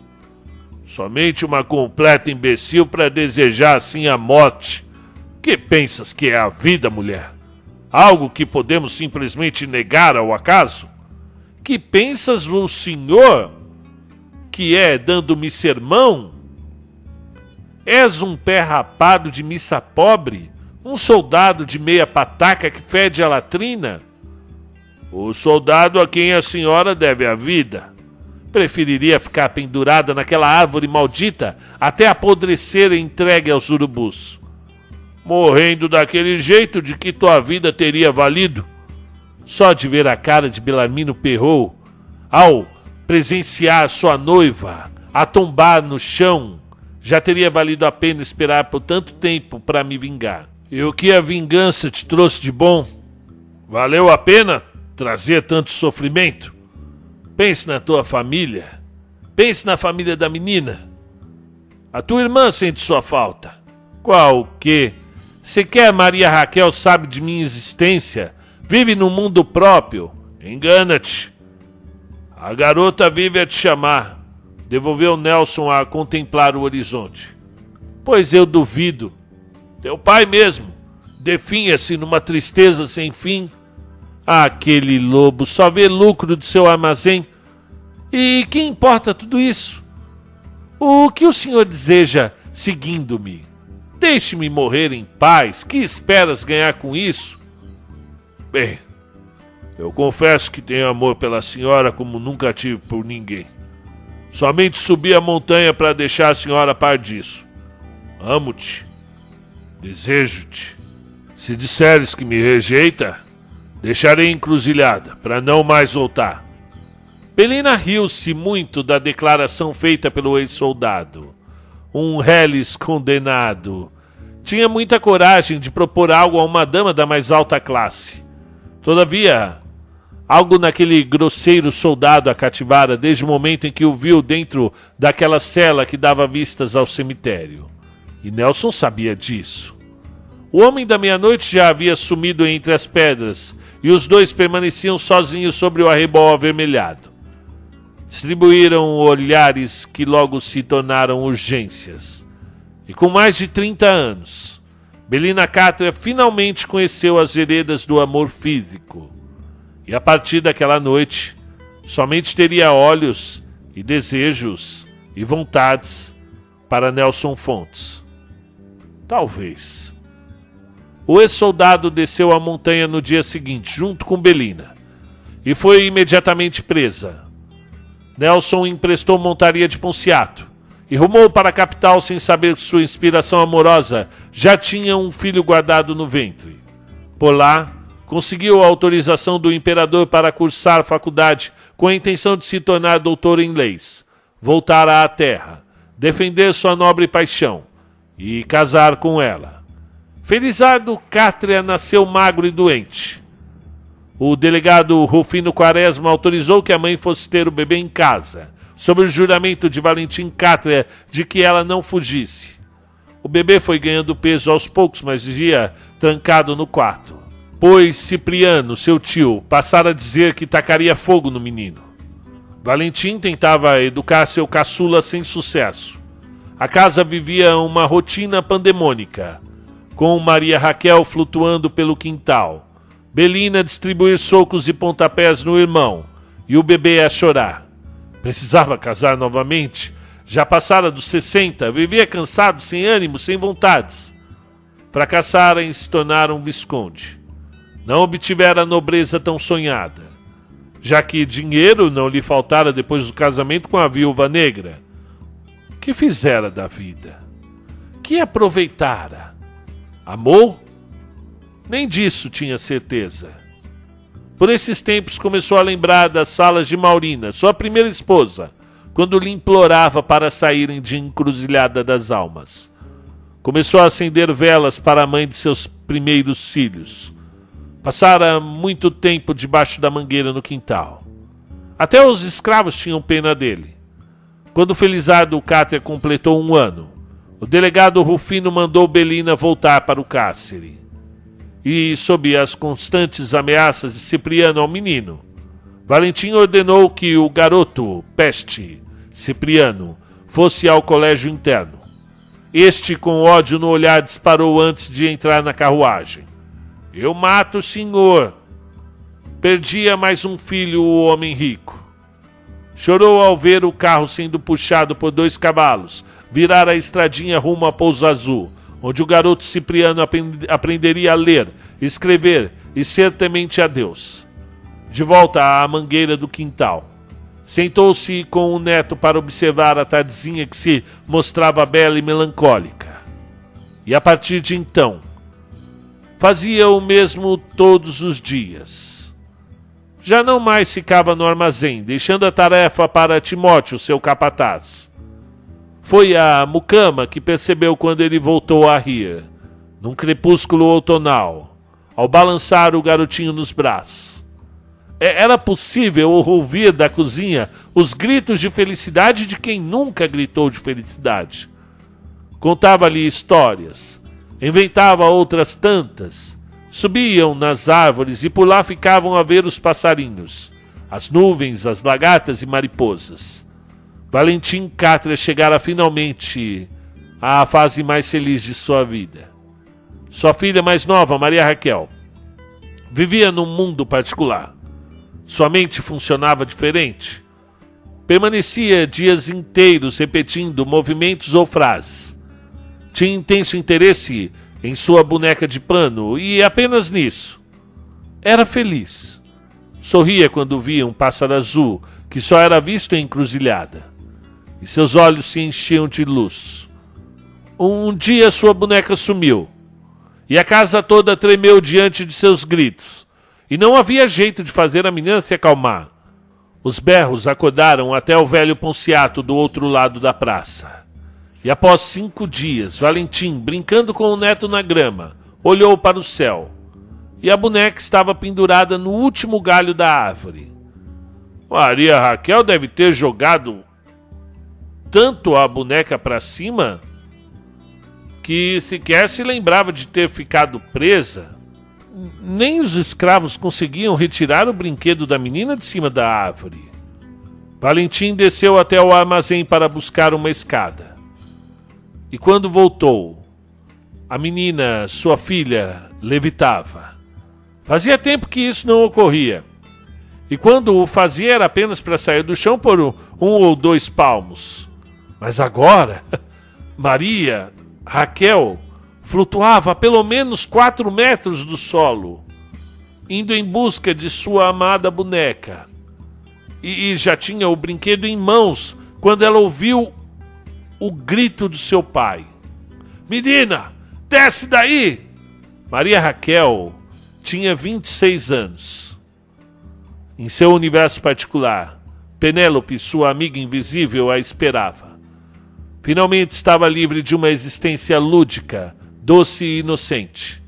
Speaker 1: Somente uma completa imbecil para desejar assim a morte. Que pensas que é a vida, mulher? Algo que podemos simplesmente negar ao acaso? Que pensas o senhor que é dando-me sermão? És um pé rapado de missa pobre? Um soldado de meia pataca que fede a latrina? O soldado a quem a senhora deve a vida. Preferiria ficar pendurada naquela árvore maldita até apodrecer e entregue aos urubus. Morrendo daquele jeito de que tua vida teria valido. Só de ver a cara de Belarmino Perrou ao presenciar sua noiva a tombar no chão, já teria valido a pena esperar por tanto tempo para me vingar. E o que a vingança te trouxe de bom? Valeu a pena trazer tanto sofrimento? Pense na tua família. Pense na família da menina. A tua irmã sente sua falta. Qual o quê? Sequer Maria Raquel sabe de minha existência. Vive num mundo próprio. Engana-te. A garota vive a te chamar. Devolveu Nelson a contemplar o horizonte. Pois eu duvido. Teu pai mesmo definha-se numa tristeza sem fim Aquele lobo só vê lucro de seu armazém. E que importa tudo isso? O que o senhor deseja seguindo-me? Deixe-me morrer em paz. Que esperas ganhar com isso? Bem, eu confesso que tenho amor pela senhora como nunca tive por ninguém. Somente subi a montanha para deixar a senhora a par disso. Amo-te. Desejo-te. Se disseres que me rejeita, Deixarei encruzilhada, para não mais voltar. Belina riu-se muito da declaração feita pelo ex-soldado. Um reles condenado. Tinha muita coragem de propor algo a uma dama da mais alta classe. Todavia, algo naquele grosseiro soldado a cativara desde o momento em que o viu dentro daquela cela que dava vistas ao cemitério. E Nelson sabia disso. O homem da meia-noite já havia sumido entre as pedras e os dois permaneciam sozinhos sobre o arrebol avermelhado. Distribuíram olhares que logo se tornaram urgências. E com mais de 30 anos, Belina Cátria finalmente conheceu as veredas do amor físico. E a partir daquela noite, somente teria olhos e desejos e vontades para Nelson Fontes. Talvez. O ex-soldado desceu a montanha no dia seguinte, junto com Belina, e foi imediatamente presa. Nelson emprestou montaria de Ponciato e rumou para a capital sem saber que sua inspiração amorosa já tinha um filho guardado no ventre. Por lá, conseguiu a autorização do imperador para cursar faculdade com a intenção de se tornar doutor em leis. Voltara à terra, defender sua nobre paixão e casar com ela. Felizardo Cátria nasceu magro e doente. O delegado Rufino Quaresma autorizou que a mãe fosse ter o bebê em casa, sob o juramento de Valentim Cátria de que ela não fugisse. O bebê foi ganhando peso aos poucos, mas vivia trancado no quarto. Pois Cipriano, seu tio, passara a dizer que tacaria fogo no menino. Valentim tentava educar seu caçula sem sucesso. A casa vivia uma rotina pandemônica, com Maria Raquel flutuando pelo quintal, Belina distribuir socos e pontapés no irmão e o bebê a chorar. Precisava casar novamente. Já passara dos 60, vivia cansado, sem ânimo, sem vontades. Fracassara em se tornar um visconde. Não obtivera a nobreza tão sonhada, já que dinheiro não lhe faltara depois do casamento com a viúva negra que fizera da vida? Que aproveitara? Amou? Nem disso tinha certeza. Por esses tempos começou a lembrar das salas de Maurina, sua primeira esposa, quando lhe implorava para saírem de encruzilhada das almas. Começou a acender velas para a mãe de seus primeiros filhos. Passara muito tempo debaixo da mangueira no quintal. Até os escravos tinham pena dele. Quando Felizardo Cátia completou um ano, o delegado Rufino mandou Belina voltar para o cárcere. E, sob as constantes ameaças de Cipriano ao menino, Valentim ordenou que o garoto, Peste, Cipriano, fosse ao colégio interno. Este, com ódio no olhar, disparou antes de entrar na carruagem. Eu mato o senhor. Perdia mais um filho, o homem rico. Chorou ao ver o carro sendo puxado por dois cavalos, virar a estradinha rumo a Pouso Azul, onde o garoto Cipriano aprenderia a ler, escrever e ser temente a Deus. De volta à mangueira do quintal. Sentou-se com o neto para observar a tardezinha que se mostrava bela e melancólica. E a partir de então, fazia o mesmo todos os dias já não mais ficava no armazém, deixando a tarefa para Timóteo, seu capataz. Foi a mucama que percebeu quando ele voltou a rir, num crepúsculo outonal, ao balançar o garotinho nos braços. É, era possível ouvir da cozinha os gritos de felicidade de quem nunca gritou de felicidade. Contava-lhe histórias, inventava outras tantas Subiam nas árvores e por lá ficavam a ver os passarinhos, as nuvens, as lagartas e mariposas. Valentim Cátria chegara finalmente à fase mais feliz de sua vida. Sua filha mais nova, Maria Raquel, vivia num mundo particular. Sua mente funcionava diferente. Permanecia dias inteiros repetindo movimentos ou frases. Tinha intenso interesse em sua boneca de pano e apenas nisso. Era feliz. Sorria quando via um pássaro azul que só era visto em encruzilhada. E seus olhos se enchiam de luz. Um dia sua boneca sumiu. E a casa toda tremeu diante de seus gritos. E não havia jeito de fazer a menina se acalmar. Os berros acordaram até o velho Ponciato do outro lado da praça. E após cinco dias, Valentim, brincando com o neto na grama, olhou para o céu. E a boneca estava pendurada no último galho da árvore. Maria Raquel deve ter jogado tanto a boneca para cima que sequer se lembrava de ter ficado presa. Nem os escravos conseguiam retirar o brinquedo da menina de cima da árvore. Valentim desceu até o armazém para buscar uma escada. E quando voltou, a menina, sua filha, levitava. Fazia tempo que isso não ocorria. E quando o fazia era apenas para sair do chão por um, ou dois palmos. Mas agora, <laughs> Maria, Raquel, flutuava a pelo menos quatro metros do solo, indo em busca de sua amada boneca. E, e já tinha o brinquedo em mãos quando ela ouviu o grito do seu pai: Menina, desce daí! Maria Raquel tinha 26 anos. Em seu universo particular, Penélope, sua amiga invisível, a esperava. Finalmente estava livre de uma existência lúdica, doce e inocente.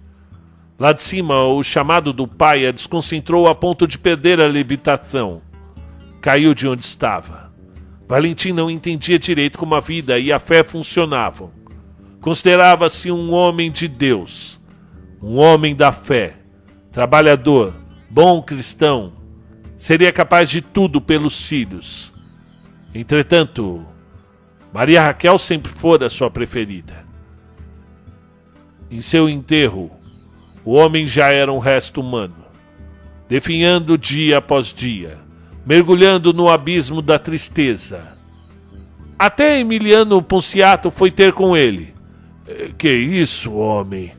Speaker 1: Lá de cima, o chamado do pai a desconcentrou a ponto de perder a levitação. Caiu de onde estava. Valentim não entendia direito como a vida e a fé funcionavam. Considerava-se um homem de Deus, um homem da fé, trabalhador, bom cristão. Seria capaz de tudo pelos filhos. Entretanto, Maria Raquel sempre fora sua preferida. Em seu enterro, o homem já era um resto humano, definhando dia após dia, mergulhando no abismo da tristeza. Até Emiliano Ponciato foi ter com ele. Eh, que isso, homem?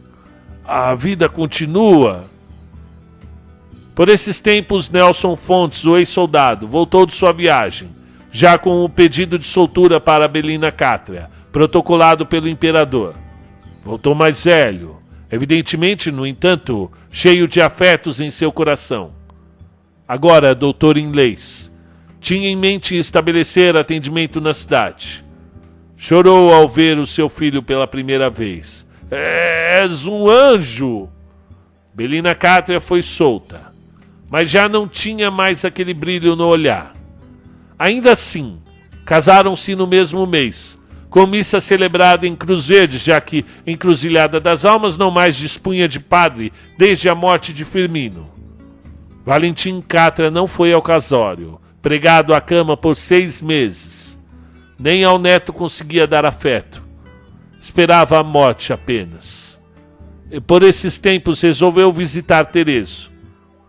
Speaker 1: A vida continua. Por esses tempos, Nelson Fontes, o ex-soldado, voltou de sua viagem já com o pedido de soltura para Belina Cátria, protocolado pelo imperador. Voltou mais velho, evidentemente, no entanto, cheio de afetos em seu coração. Agora, doutor em leis, tinha em mente estabelecer atendimento na cidade. Chorou ao ver o seu filho pela primeira vez. És um anjo! Belina Cátria foi solta, mas já não tinha mais aquele brilho no olhar. Ainda assim, casaram-se no mesmo mês, com missa celebrada em Cruz Verde, já que Encruzilhada das Almas não mais dispunha de padre desde a morte de Firmino. Valentim Catra não foi ao casório, pregado à cama por seis meses. Nem ao neto conseguia dar afeto. Esperava a morte apenas. E por esses tempos resolveu visitar Terezo,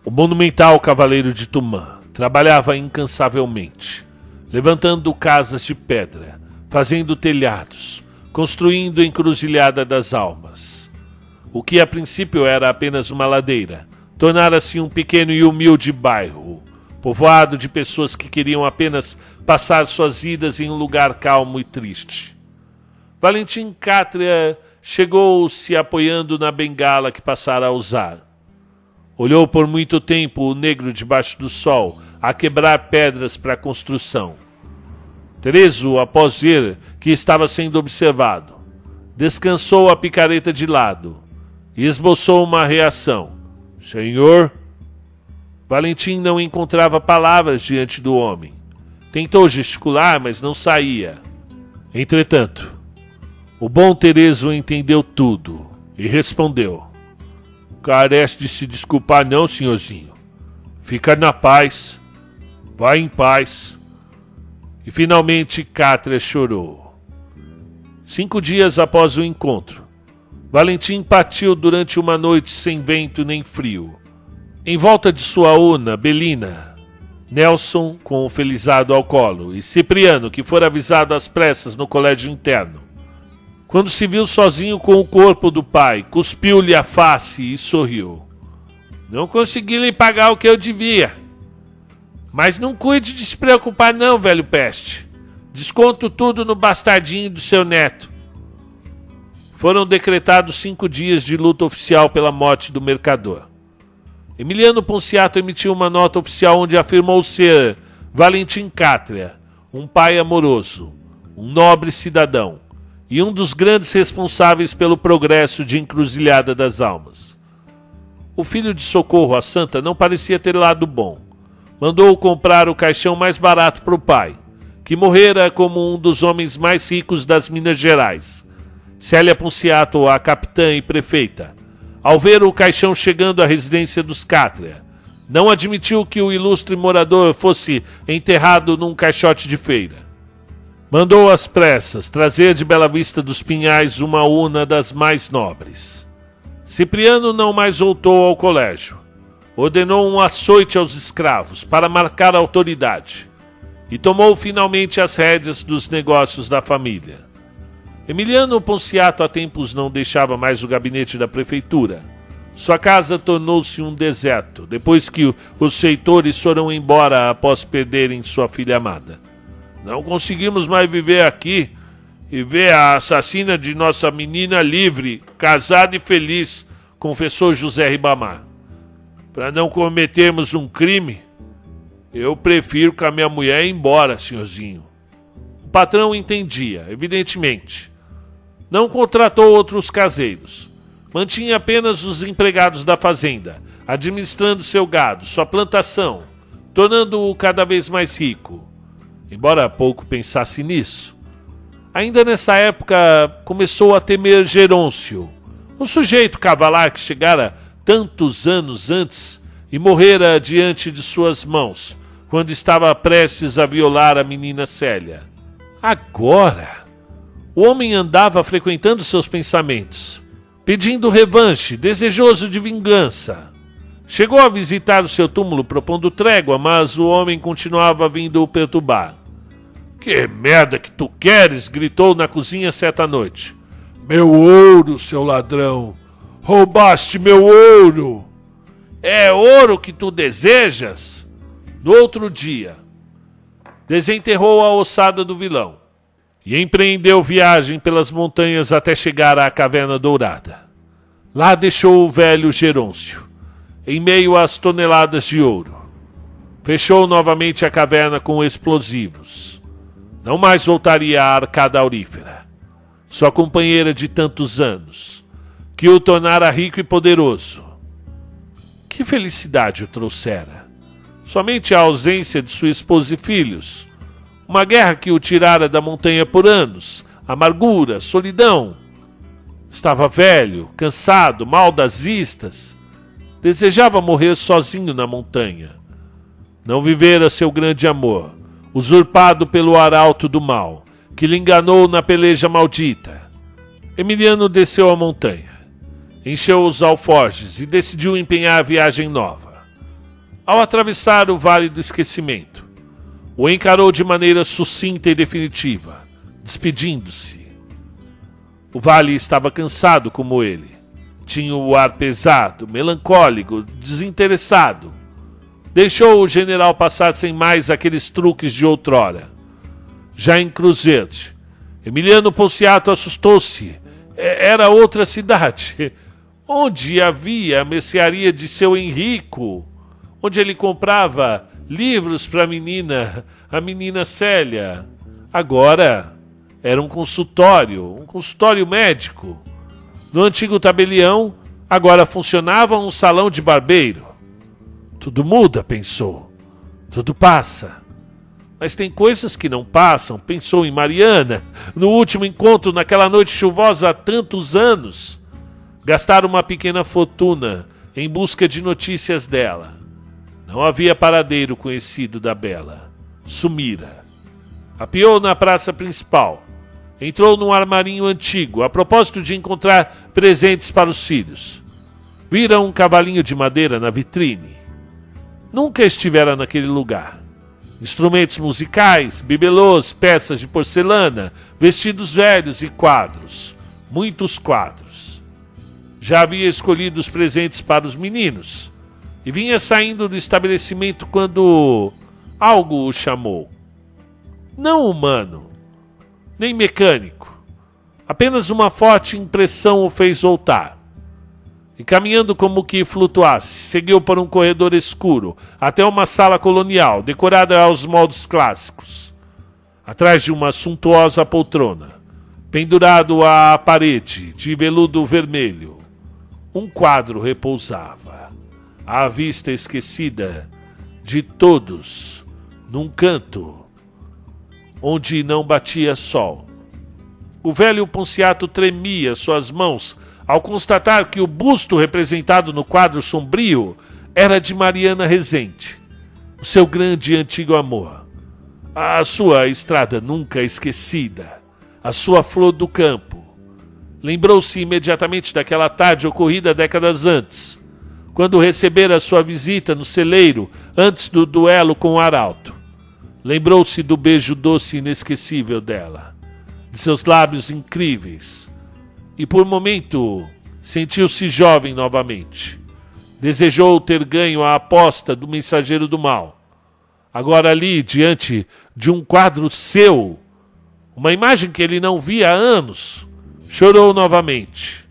Speaker 1: o monumental cavaleiro de Tumã. Trabalhava incansavelmente, levantando casas de pedra, fazendo telhados, construindo a encruzilhada das almas. O que a princípio era apenas uma ladeira, tornara-se um pequeno e humilde bairro, povoado de pessoas que queriam apenas passar suas vidas em um lugar calmo e triste. Valentim Cátria chegou se apoiando na bengala que passara a usar. Olhou por muito tempo o negro debaixo do sol, a quebrar pedras para a construção. Terezo, após ver que estava sendo observado, descansou a picareta de lado e esboçou uma reação. Senhor? Valentim não encontrava palavras diante do homem. Tentou gesticular, mas não saía. Entretanto, o bom Terezo entendeu tudo e respondeu: Carece de se desculpar, não, senhorzinho. Fica na paz. Vai em paz. E finalmente Cátria chorou. Cinco dias após o encontro, Valentim partiu durante uma noite sem vento nem frio. Em volta de sua una, Belina, Nelson com o felizado ao colo e Cipriano, que fora avisado às pressas no colégio interno. Quando se viu sozinho com o corpo do pai, cuspiu-lhe a face e sorriu. Não consegui lhe pagar o que eu devia. Mas não cuide de se preocupar, não, velho peste. Desconto tudo no bastardinho do seu neto. Foram decretados cinco dias de luta oficial pela morte do mercador. Emiliano Ponciato emitiu uma nota oficial onde afirmou ser Valentim Cátria, um pai amoroso, um nobre cidadão e um dos grandes responsáveis pelo progresso de Encruzilhada das Almas. O filho de Socorro, a Santa, não parecia ter lado bom mandou comprar o caixão mais barato para o pai, que morrera como um dos homens mais ricos das Minas Gerais. Célia Ponciato, a capitã e prefeita, ao ver o caixão chegando à residência dos Cátria, não admitiu que o ilustre morador fosse enterrado num caixote de feira. Mandou às pressas trazer de Bela Vista dos Pinhais uma una das mais nobres. Cipriano não mais voltou ao colégio ordenou um açoite aos escravos para marcar a autoridade e tomou finalmente as rédeas dos negócios da família. Emiliano Ponciato há tempos não deixava mais o gabinete da prefeitura. Sua casa tornou-se um deserto depois que os feitores foram embora após perderem sua filha amada. Não conseguimos mais viver aqui e ver a assassina de nossa menina livre, casada e feliz, confessou José Ribamar para não cometermos um crime, eu prefiro que a minha mulher ir embora, senhorzinho. O patrão entendia, evidentemente. Não contratou outros caseiros. Mantinha apenas os empregados da fazenda, administrando seu gado, sua plantação, tornando-o cada vez mais rico. Embora pouco pensasse nisso. Ainda nessa época começou a temer Gerôncio, um sujeito cavalar que chegara tantos anos antes e morrera diante de suas mãos, quando estava prestes a violar a menina Célia. Agora, o homem andava frequentando seus pensamentos, pedindo revanche, desejoso de vingança. Chegou a visitar o seu túmulo propondo trégua, mas o homem continuava vindo o perturbar. Que merda que tu queres? gritou na cozinha certa noite. Meu ouro, seu ladrão! Roubaste meu ouro! É ouro que tu desejas? No outro dia, desenterrou a ossada do vilão e empreendeu viagem pelas montanhas até chegar à Caverna Dourada. Lá deixou o velho Gerôncio, em meio às toneladas de ouro. Fechou novamente a caverna com explosivos. Não mais voltaria à arcada aurífera, sua companheira de tantos anos, que o tornara rico e poderoso. Que felicidade o trouxera! somente a ausência de sua esposa e filhos, uma guerra que o tirara da montanha por anos, amargura, solidão. Estava velho, cansado, mal das vistas. Desejava morrer sozinho na montanha. Não vivera seu grande amor, usurpado pelo arauto do mal, que lhe enganou na peleja maldita. Emiliano desceu a montanha, encheu os alforjes e decidiu empenhar a viagem nova ao atravessar o Vale do Esquecimento. O encarou de maneira sucinta e definitiva, despedindo-se. O vale estava cansado como ele. Tinha o ar pesado, melancólico, desinteressado. Deixou o general passar sem mais aqueles truques de outrora. Já em Cruzerde, Emiliano Ponciato assustou-se. Era outra cidade, <laughs> onde havia a mercearia de seu Henrico onde ele comprava livros para a menina, a menina Célia. Agora era um consultório, um consultório médico. No antigo tabelião, agora funcionava um salão de barbeiro. Tudo muda, pensou. Tudo passa. Mas tem coisas que não passam, pensou em Mariana, no último encontro naquela noite chuvosa há tantos anos. Gastaram uma pequena fortuna em busca de notícias dela. Não havia paradeiro conhecido da Bela. Sumira. Apiou na praça principal. Entrou num armarinho antigo, a propósito de encontrar presentes para os filhos. Vira um cavalinho de madeira na vitrine. Nunca estivera naquele lugar. Instrumentos musicais, bibelôs, peças de porcelana, vestidos velhos e quadros. Muitos quadros. Já havia escolhido os presentes para os meninos e vinha saindo do estabelecimento quando algo o chamou. Não humano, nem mecânico. Apenas uma forte impressão o fez voltar. E caminhando como que flutuasse, seguiu por um corredor escuro até uma sala colonial, decorada aos moldes clássicos. Atrás de uma suntuosa poltrona, pendurado à parede de veludo vermelho, um quadro repousava à vista esquecida de todos, num canto onde não batia sol. O velho Ponciato tremia suas mãos ao constatar que o busto representado no quadro sombrio era de Mariana Rezende, o seu grande e antigo amor, a sua estrada nunca esquecida, a sua flor do campo. Lembrou-se imediatamente daquela tarde ocorrida décadas antes, quando recebera sua visita no celeiro antes do duelo com o arauto. Lembrou-se do beijo doce e inesquecível dela, de seus lábios incríveis, e por momento sentiu-se jovem novamente. Desejou ter ganho a aposta do mensageiro do mal. Agora ali, diante de um quadro seu, uma imagem que ele não via há anos, chorou novamente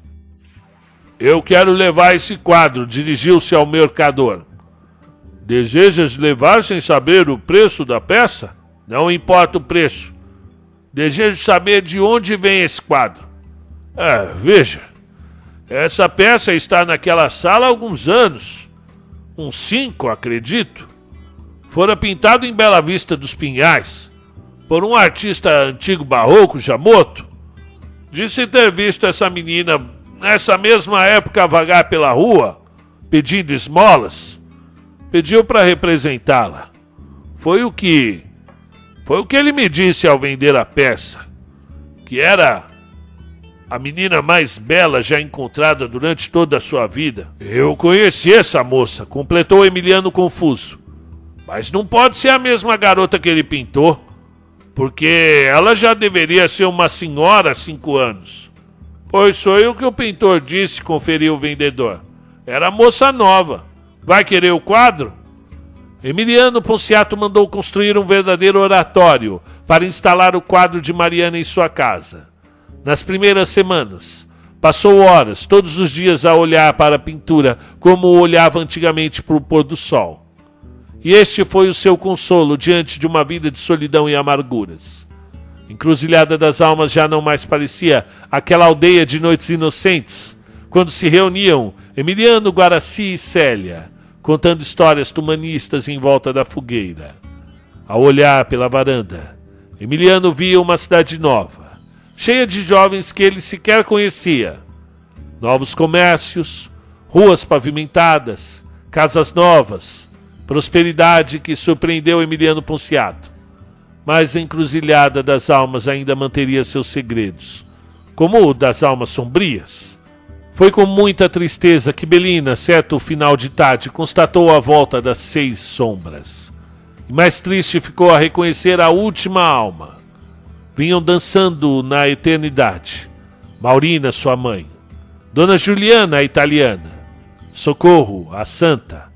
Speaker 1: eu quero levar esse quadro, dirigiu-se ao mercador. Desejas levar sem saber o preço da peça? Não importa o preço. Desejo saber de onde vem esse quadro. É, veja. Essa peça está naquela sala há alguns anos. Uns cinco, acredito. Fora pintado em Bela Vista dos Pinhais por um artista antigo barroco, Jamoto. Disse ter visto essa menina nessa mesma época vagar pela rua, pedindo esmolas. Pediu para representá-la. Foi o que foi o que ele me disse ao vender a peça, que era a menina mais bela já encontrada durante toda a sua vida. Eu conheci essa moça, completou Emiliano confuso. Mas não pode ser a mesma garota que ele pintou, porque ela já deveria ser uma senhora há cinco anos. Pois foi o que o pintor disse, conferiu o vendedor. Era moça nova. Vai querer o quadro? Emiliano Ponciato mandou construir um verdadeiro oratório para instalar o quadro de Mariana em sua casa. Nas primeiras semanas, passou horas, todos os dias, a olhar para a pintura como olhava antigamente para o pôr do sol. E este foi o seu consolo diante de uma vida de solidão e amarguras. Encruzilhada das Almas já não mais parecia aquela aldeia de noites inocentes, quando se reuniam Emiliano, Guaraci e Célia contando histórias tumanistas em volta da fogueira. Ao olhar pela varanda, Emiliano via uma cidade nova, cheia de jovens que ele sequer conhecia. Novos comércios, ruas pavimentadas, casas novas, prosperidade que surpreendeu Emiliano Ponciato. Mas a encruzilhada das almas ainda manteria seus segredos, como o das almas sombrias. Foi com muita tristeza que Belina, certo final de tarde, constatou a volta das seis sombras. E mais triste ficou a reconhecer a última alma. Vinham dançando na eternidade. Maurina, sua mãe. Dona Juliana, a italiana. Socorro, a santa.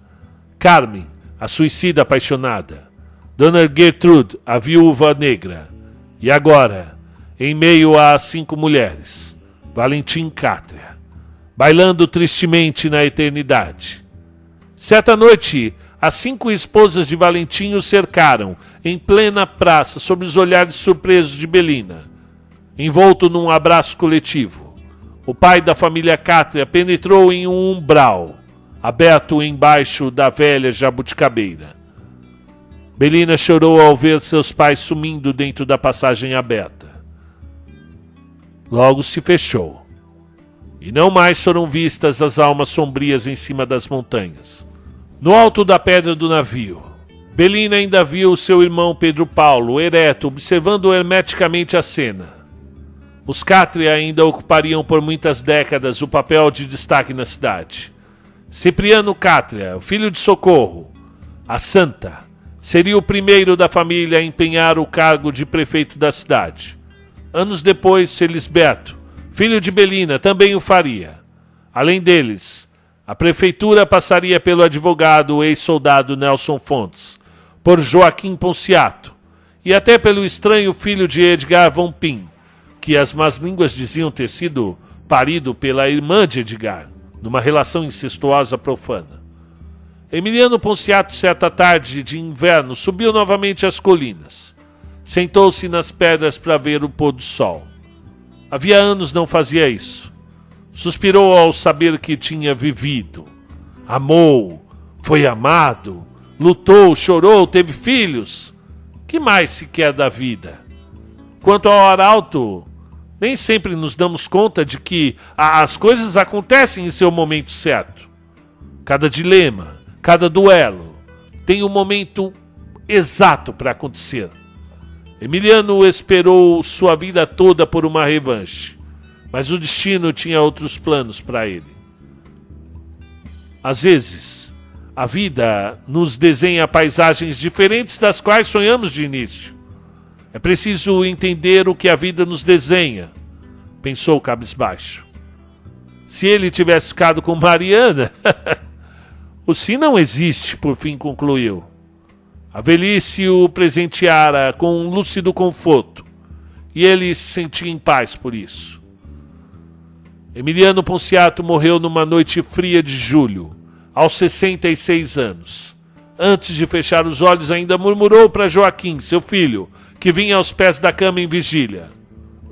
Speaker 1: Carmen, a suicida apaixonada. Dona Gertrude, a viúva negra. E agora, em meio às cinco mulheres, Valentim Cátria bailando tristemente na eternidade. Certa noite, as cinco esposas de Valentim o cercaram, em plena praça, sob os olhares surpresos de Belina. Envolto num abraço coletivo, o pai da família Cátria penetrou em um umbral, aberto embaixo da velha jabuticabeira. Belina chorou ao ver seus pais sumindo dentro da passagem aberta. Logo se fechou e não mais foram vistas as almas sombrias em cima das montanhas. No alto da pedra do navio, Belina ainda viu seu irmão Pedro Paulo, ereto, observando hermeticamente a cena. Os Cátria ainda ocupariam por muitas décadas o papel de destaque na cidade. Cipriano Cátria, filho de Socorro, a Santa, seria o primeiro da família a empenhar o cargo de prefeito da cidade. Anos depois, Felisberto, filho de Belina, também o faria. Além deles, a prefeitura passaria pelo advogado ex-soldado Nelson Fontes, por Joaquim Ponciato e até pelo estranho filho de Edgar Von Pin, que as más línguas diziam ter sido parido pela irmã de Edgar, numa relação incestuosa profana. Emiliano Ponciato, certa tarde de inverno, subiu novamente as colinas. Sentou-se nas pedras para ver o pôr do sol. Havia anos não fazia isso. Suspirou ao saber que tinha vivido. Amou, foi amado, lutou, chorou, teve filhos. Que mais se quer da vida? Quanto ao arauto, nem sempre nos damos conta de que as coisas acontecem em seu momento certo. Cada dilema, cada duelo tem um momento exato para acontecer. Emiliano esperou sua vida toda por uma revanche, mas o destino tinha outros planos para ele. Às vezes, a vida nos desenha paisagens diferentes das quais sonhamos de início. É preciso entender o que a vida nos desenha, pensou cabisbaixo. Se ele tivesse ficado com Mariana, <laughs> o sim não existe, por fim concluiu. A velhice o presenteara com um lúcido conforto, e ele se sentia em paz por isso. Emiliano Ponciato morreu numa noite fria de julho, aos 66 anos, antes de fechar os olhos, ainda murmurou para Joaquim, seu filho, que vinha aos pés da cama em vigília: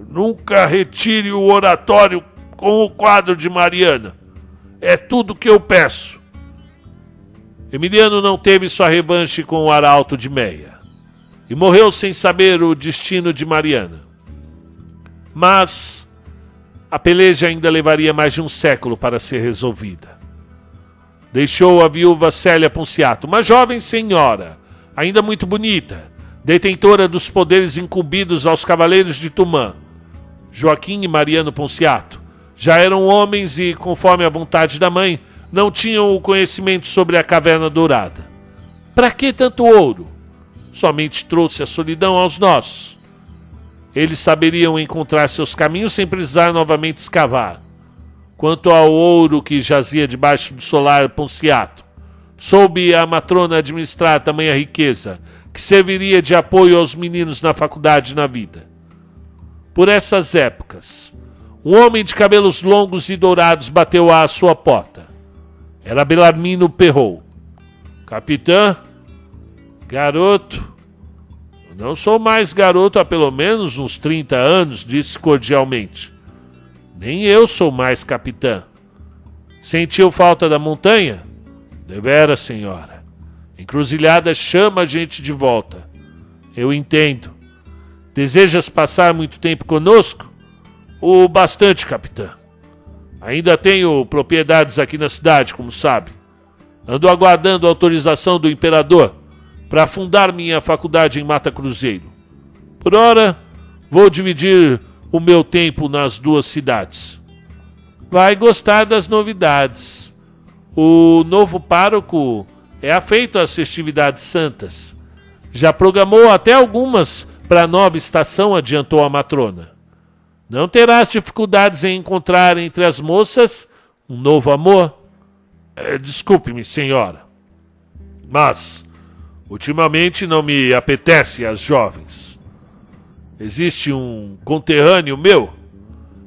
Speaker 1: Nunca retire o oratório com o quadro de Mariana. É tudo que eu peço. Emiliano não teve sua revanche com o arauto de Meia e morreu sem saber o destino de Mariana. Mas a peleja ainda levaria mais de um século para ser resolvida. Deixou a viúva Célia Ponciato, uma jovem senhora, ainda muito bonita, detentora dos poderes incumbidos aos cavaleiros de Tumã. Joaquim e Mariano Ponciato já eram homens e, conforme a vontade da mãe, não tinham o conhecimento sobre a caverna dourada. Para que tanto ouro? Somente trouxe a solidão aos nossos. Eles saberiam encontrar seus caminhos sem precisar novamente escavar. Quanto ao ouro que jazia debaixo do solar Ponciato, soube a matrona administrar tamanha riqueza que serviria de apoio aos meninos na faculdade e na vida. Por essas épocas, um homem de cabelos longos e dourados bateu à sua porta. Era Belarmino Perrou. Capitã, garoto, não sou mais garoto há pelo menos uns 30 anos, disse cordialmente. Nem eu sou mais capitã. Sentiu falta da montanha? Devera, senhora. Encruzilhada chama a gente de volta. Eu entendo. Desejas passar muito tempo conosco? O bastante, capitã. Ainda tenho propriedades aqui na cidade, como sabe. Ando aguardando a autorização do imperador para fundar minha faculdade em Mata Cruzeiro. Por ora, vou dividir o meu tempo nas duas cidades. Vai gostar das novidades. O novo pároco é afeito às festividades santas. Já programou até algumas para a nova estação, adiantou a matrona. Não terás dificuldades em encontrar entre as moças um novo amor. É, Desculpe-me, senhora. Mas, ultimamente não me apetece as jovens. Existe um conterrâneo meu,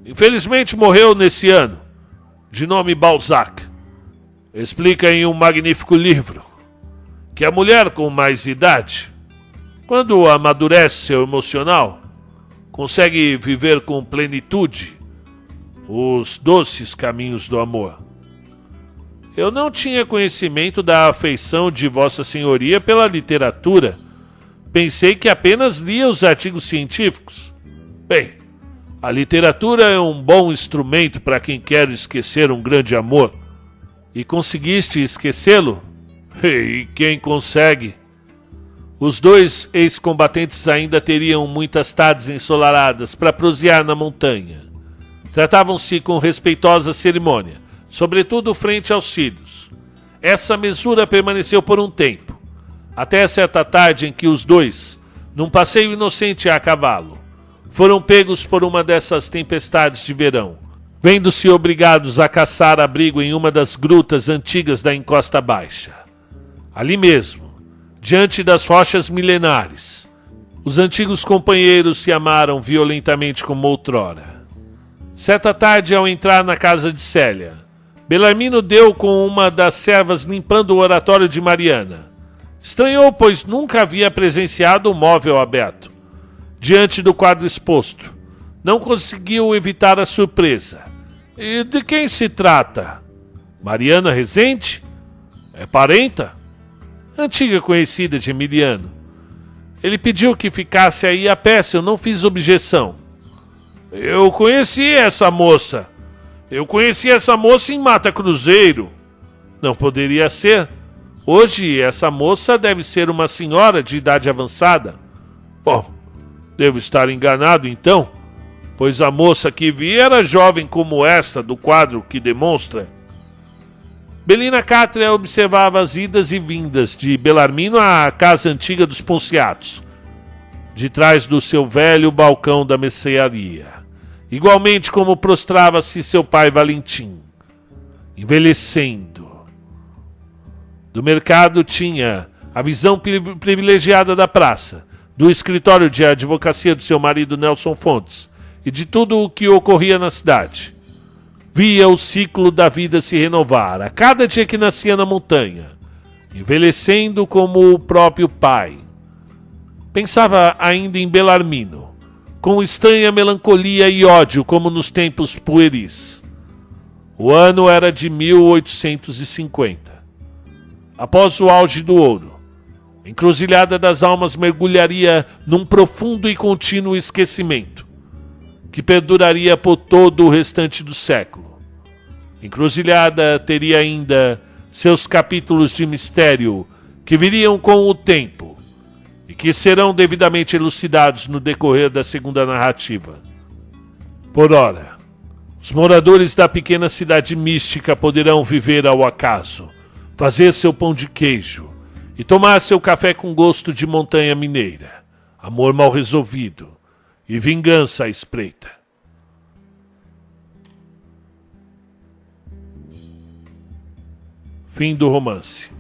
Speaker 1: infelizmente morreu nesse ano, de nome Balzac. Explica em um magnífico livro que a mulher com mais idade, quando amadurece seu emocional, consegue viver com plenitude os doces caminhos do amor. Eu não tinha conhecimento da afeição de Vossa Senhoria pela literatura Pensei que apenas lia os artigos científicos. Bem, a literatura é um bom instrumento para quem quer esquecer um grande amor. E conseguiste esquecê-lo? <laughs> E quem consegue? Os dois ex-combatentes ainda teriam muitas tardes ensolaradas para prosear na montanha. Tratavam-se com respeitosa cerimônia, sobretudo frente aos filhos. Essa mesura permaneceu por um tempo até certa tarde em que os dois, num passeio inocente a cavalo, foram pegos por uma dessas tempestades de verão, vendo-se obrigados a caçar abrigo em uma das grutas antigas da encosta baixa. Ali mesmo, diante das rochas milenares, os antigos companheiros se amaram violentamente como outrora. Certa tarde, ao entrar na casa de Célia, Belarmino deu com uma das servas limpando o oratório de Mariana Estranhou, pois nunca havia presenciado um móvel aberto. Diante do quadro exposto, não conseguiu evitar a surpresa. E de quem se trata? Mariana Rezende? É parenta? Antiga conhecida de Emiliano. Ele pediu que ficasse aí a peça, eu não fiz objeção. Eu conheci essa moça. Eu conheci essa moça em Mata Cruzeiro. Não poderia ser. Hoje, essa moça deve ser uma senhora de idade avançada. Bom, devo estar enganado então, pois a moça que vi era jovem como essa do quadro que demonstra. Belina Cátria observava as idas e vindas de Belarmino à casa antiga dos Ponciatos, de trás do seu velho balcão da mercearia, igualmente como prostrava-se seu pai Valentim, envelhecendo do mercado tinha a visão privilegiada da praça, do escritório de advocacia do seu marido Nelson Fontes e de tudo o que ocorria na cidade. Via o ciclo da vida se renovar a cada dia que nascia na montanha, envelhecendo como o próprio pai. Pensava ainda em Belarmino, com estranha melancolia e ódio, como nos tempos pueris. O ano era de 1850. Após o auge do ouro, a encruzilhada das almas mergulharia num profundo e contínuo esquecimento, que perduraria por todo o restante do século. Encruzilhada teria ainda seus capítulos de mistério que viriam com o tempo e que serão devidamente elucidados no decorrer da segunda narrativa. Por ora, os moradores da pequena cidade mística poderão viver ao acaso, fazer seu pão de queijo e tomar seu café com gosto de montanha mineira, amor mal resolvido e vingança à espreita. Fim do romance.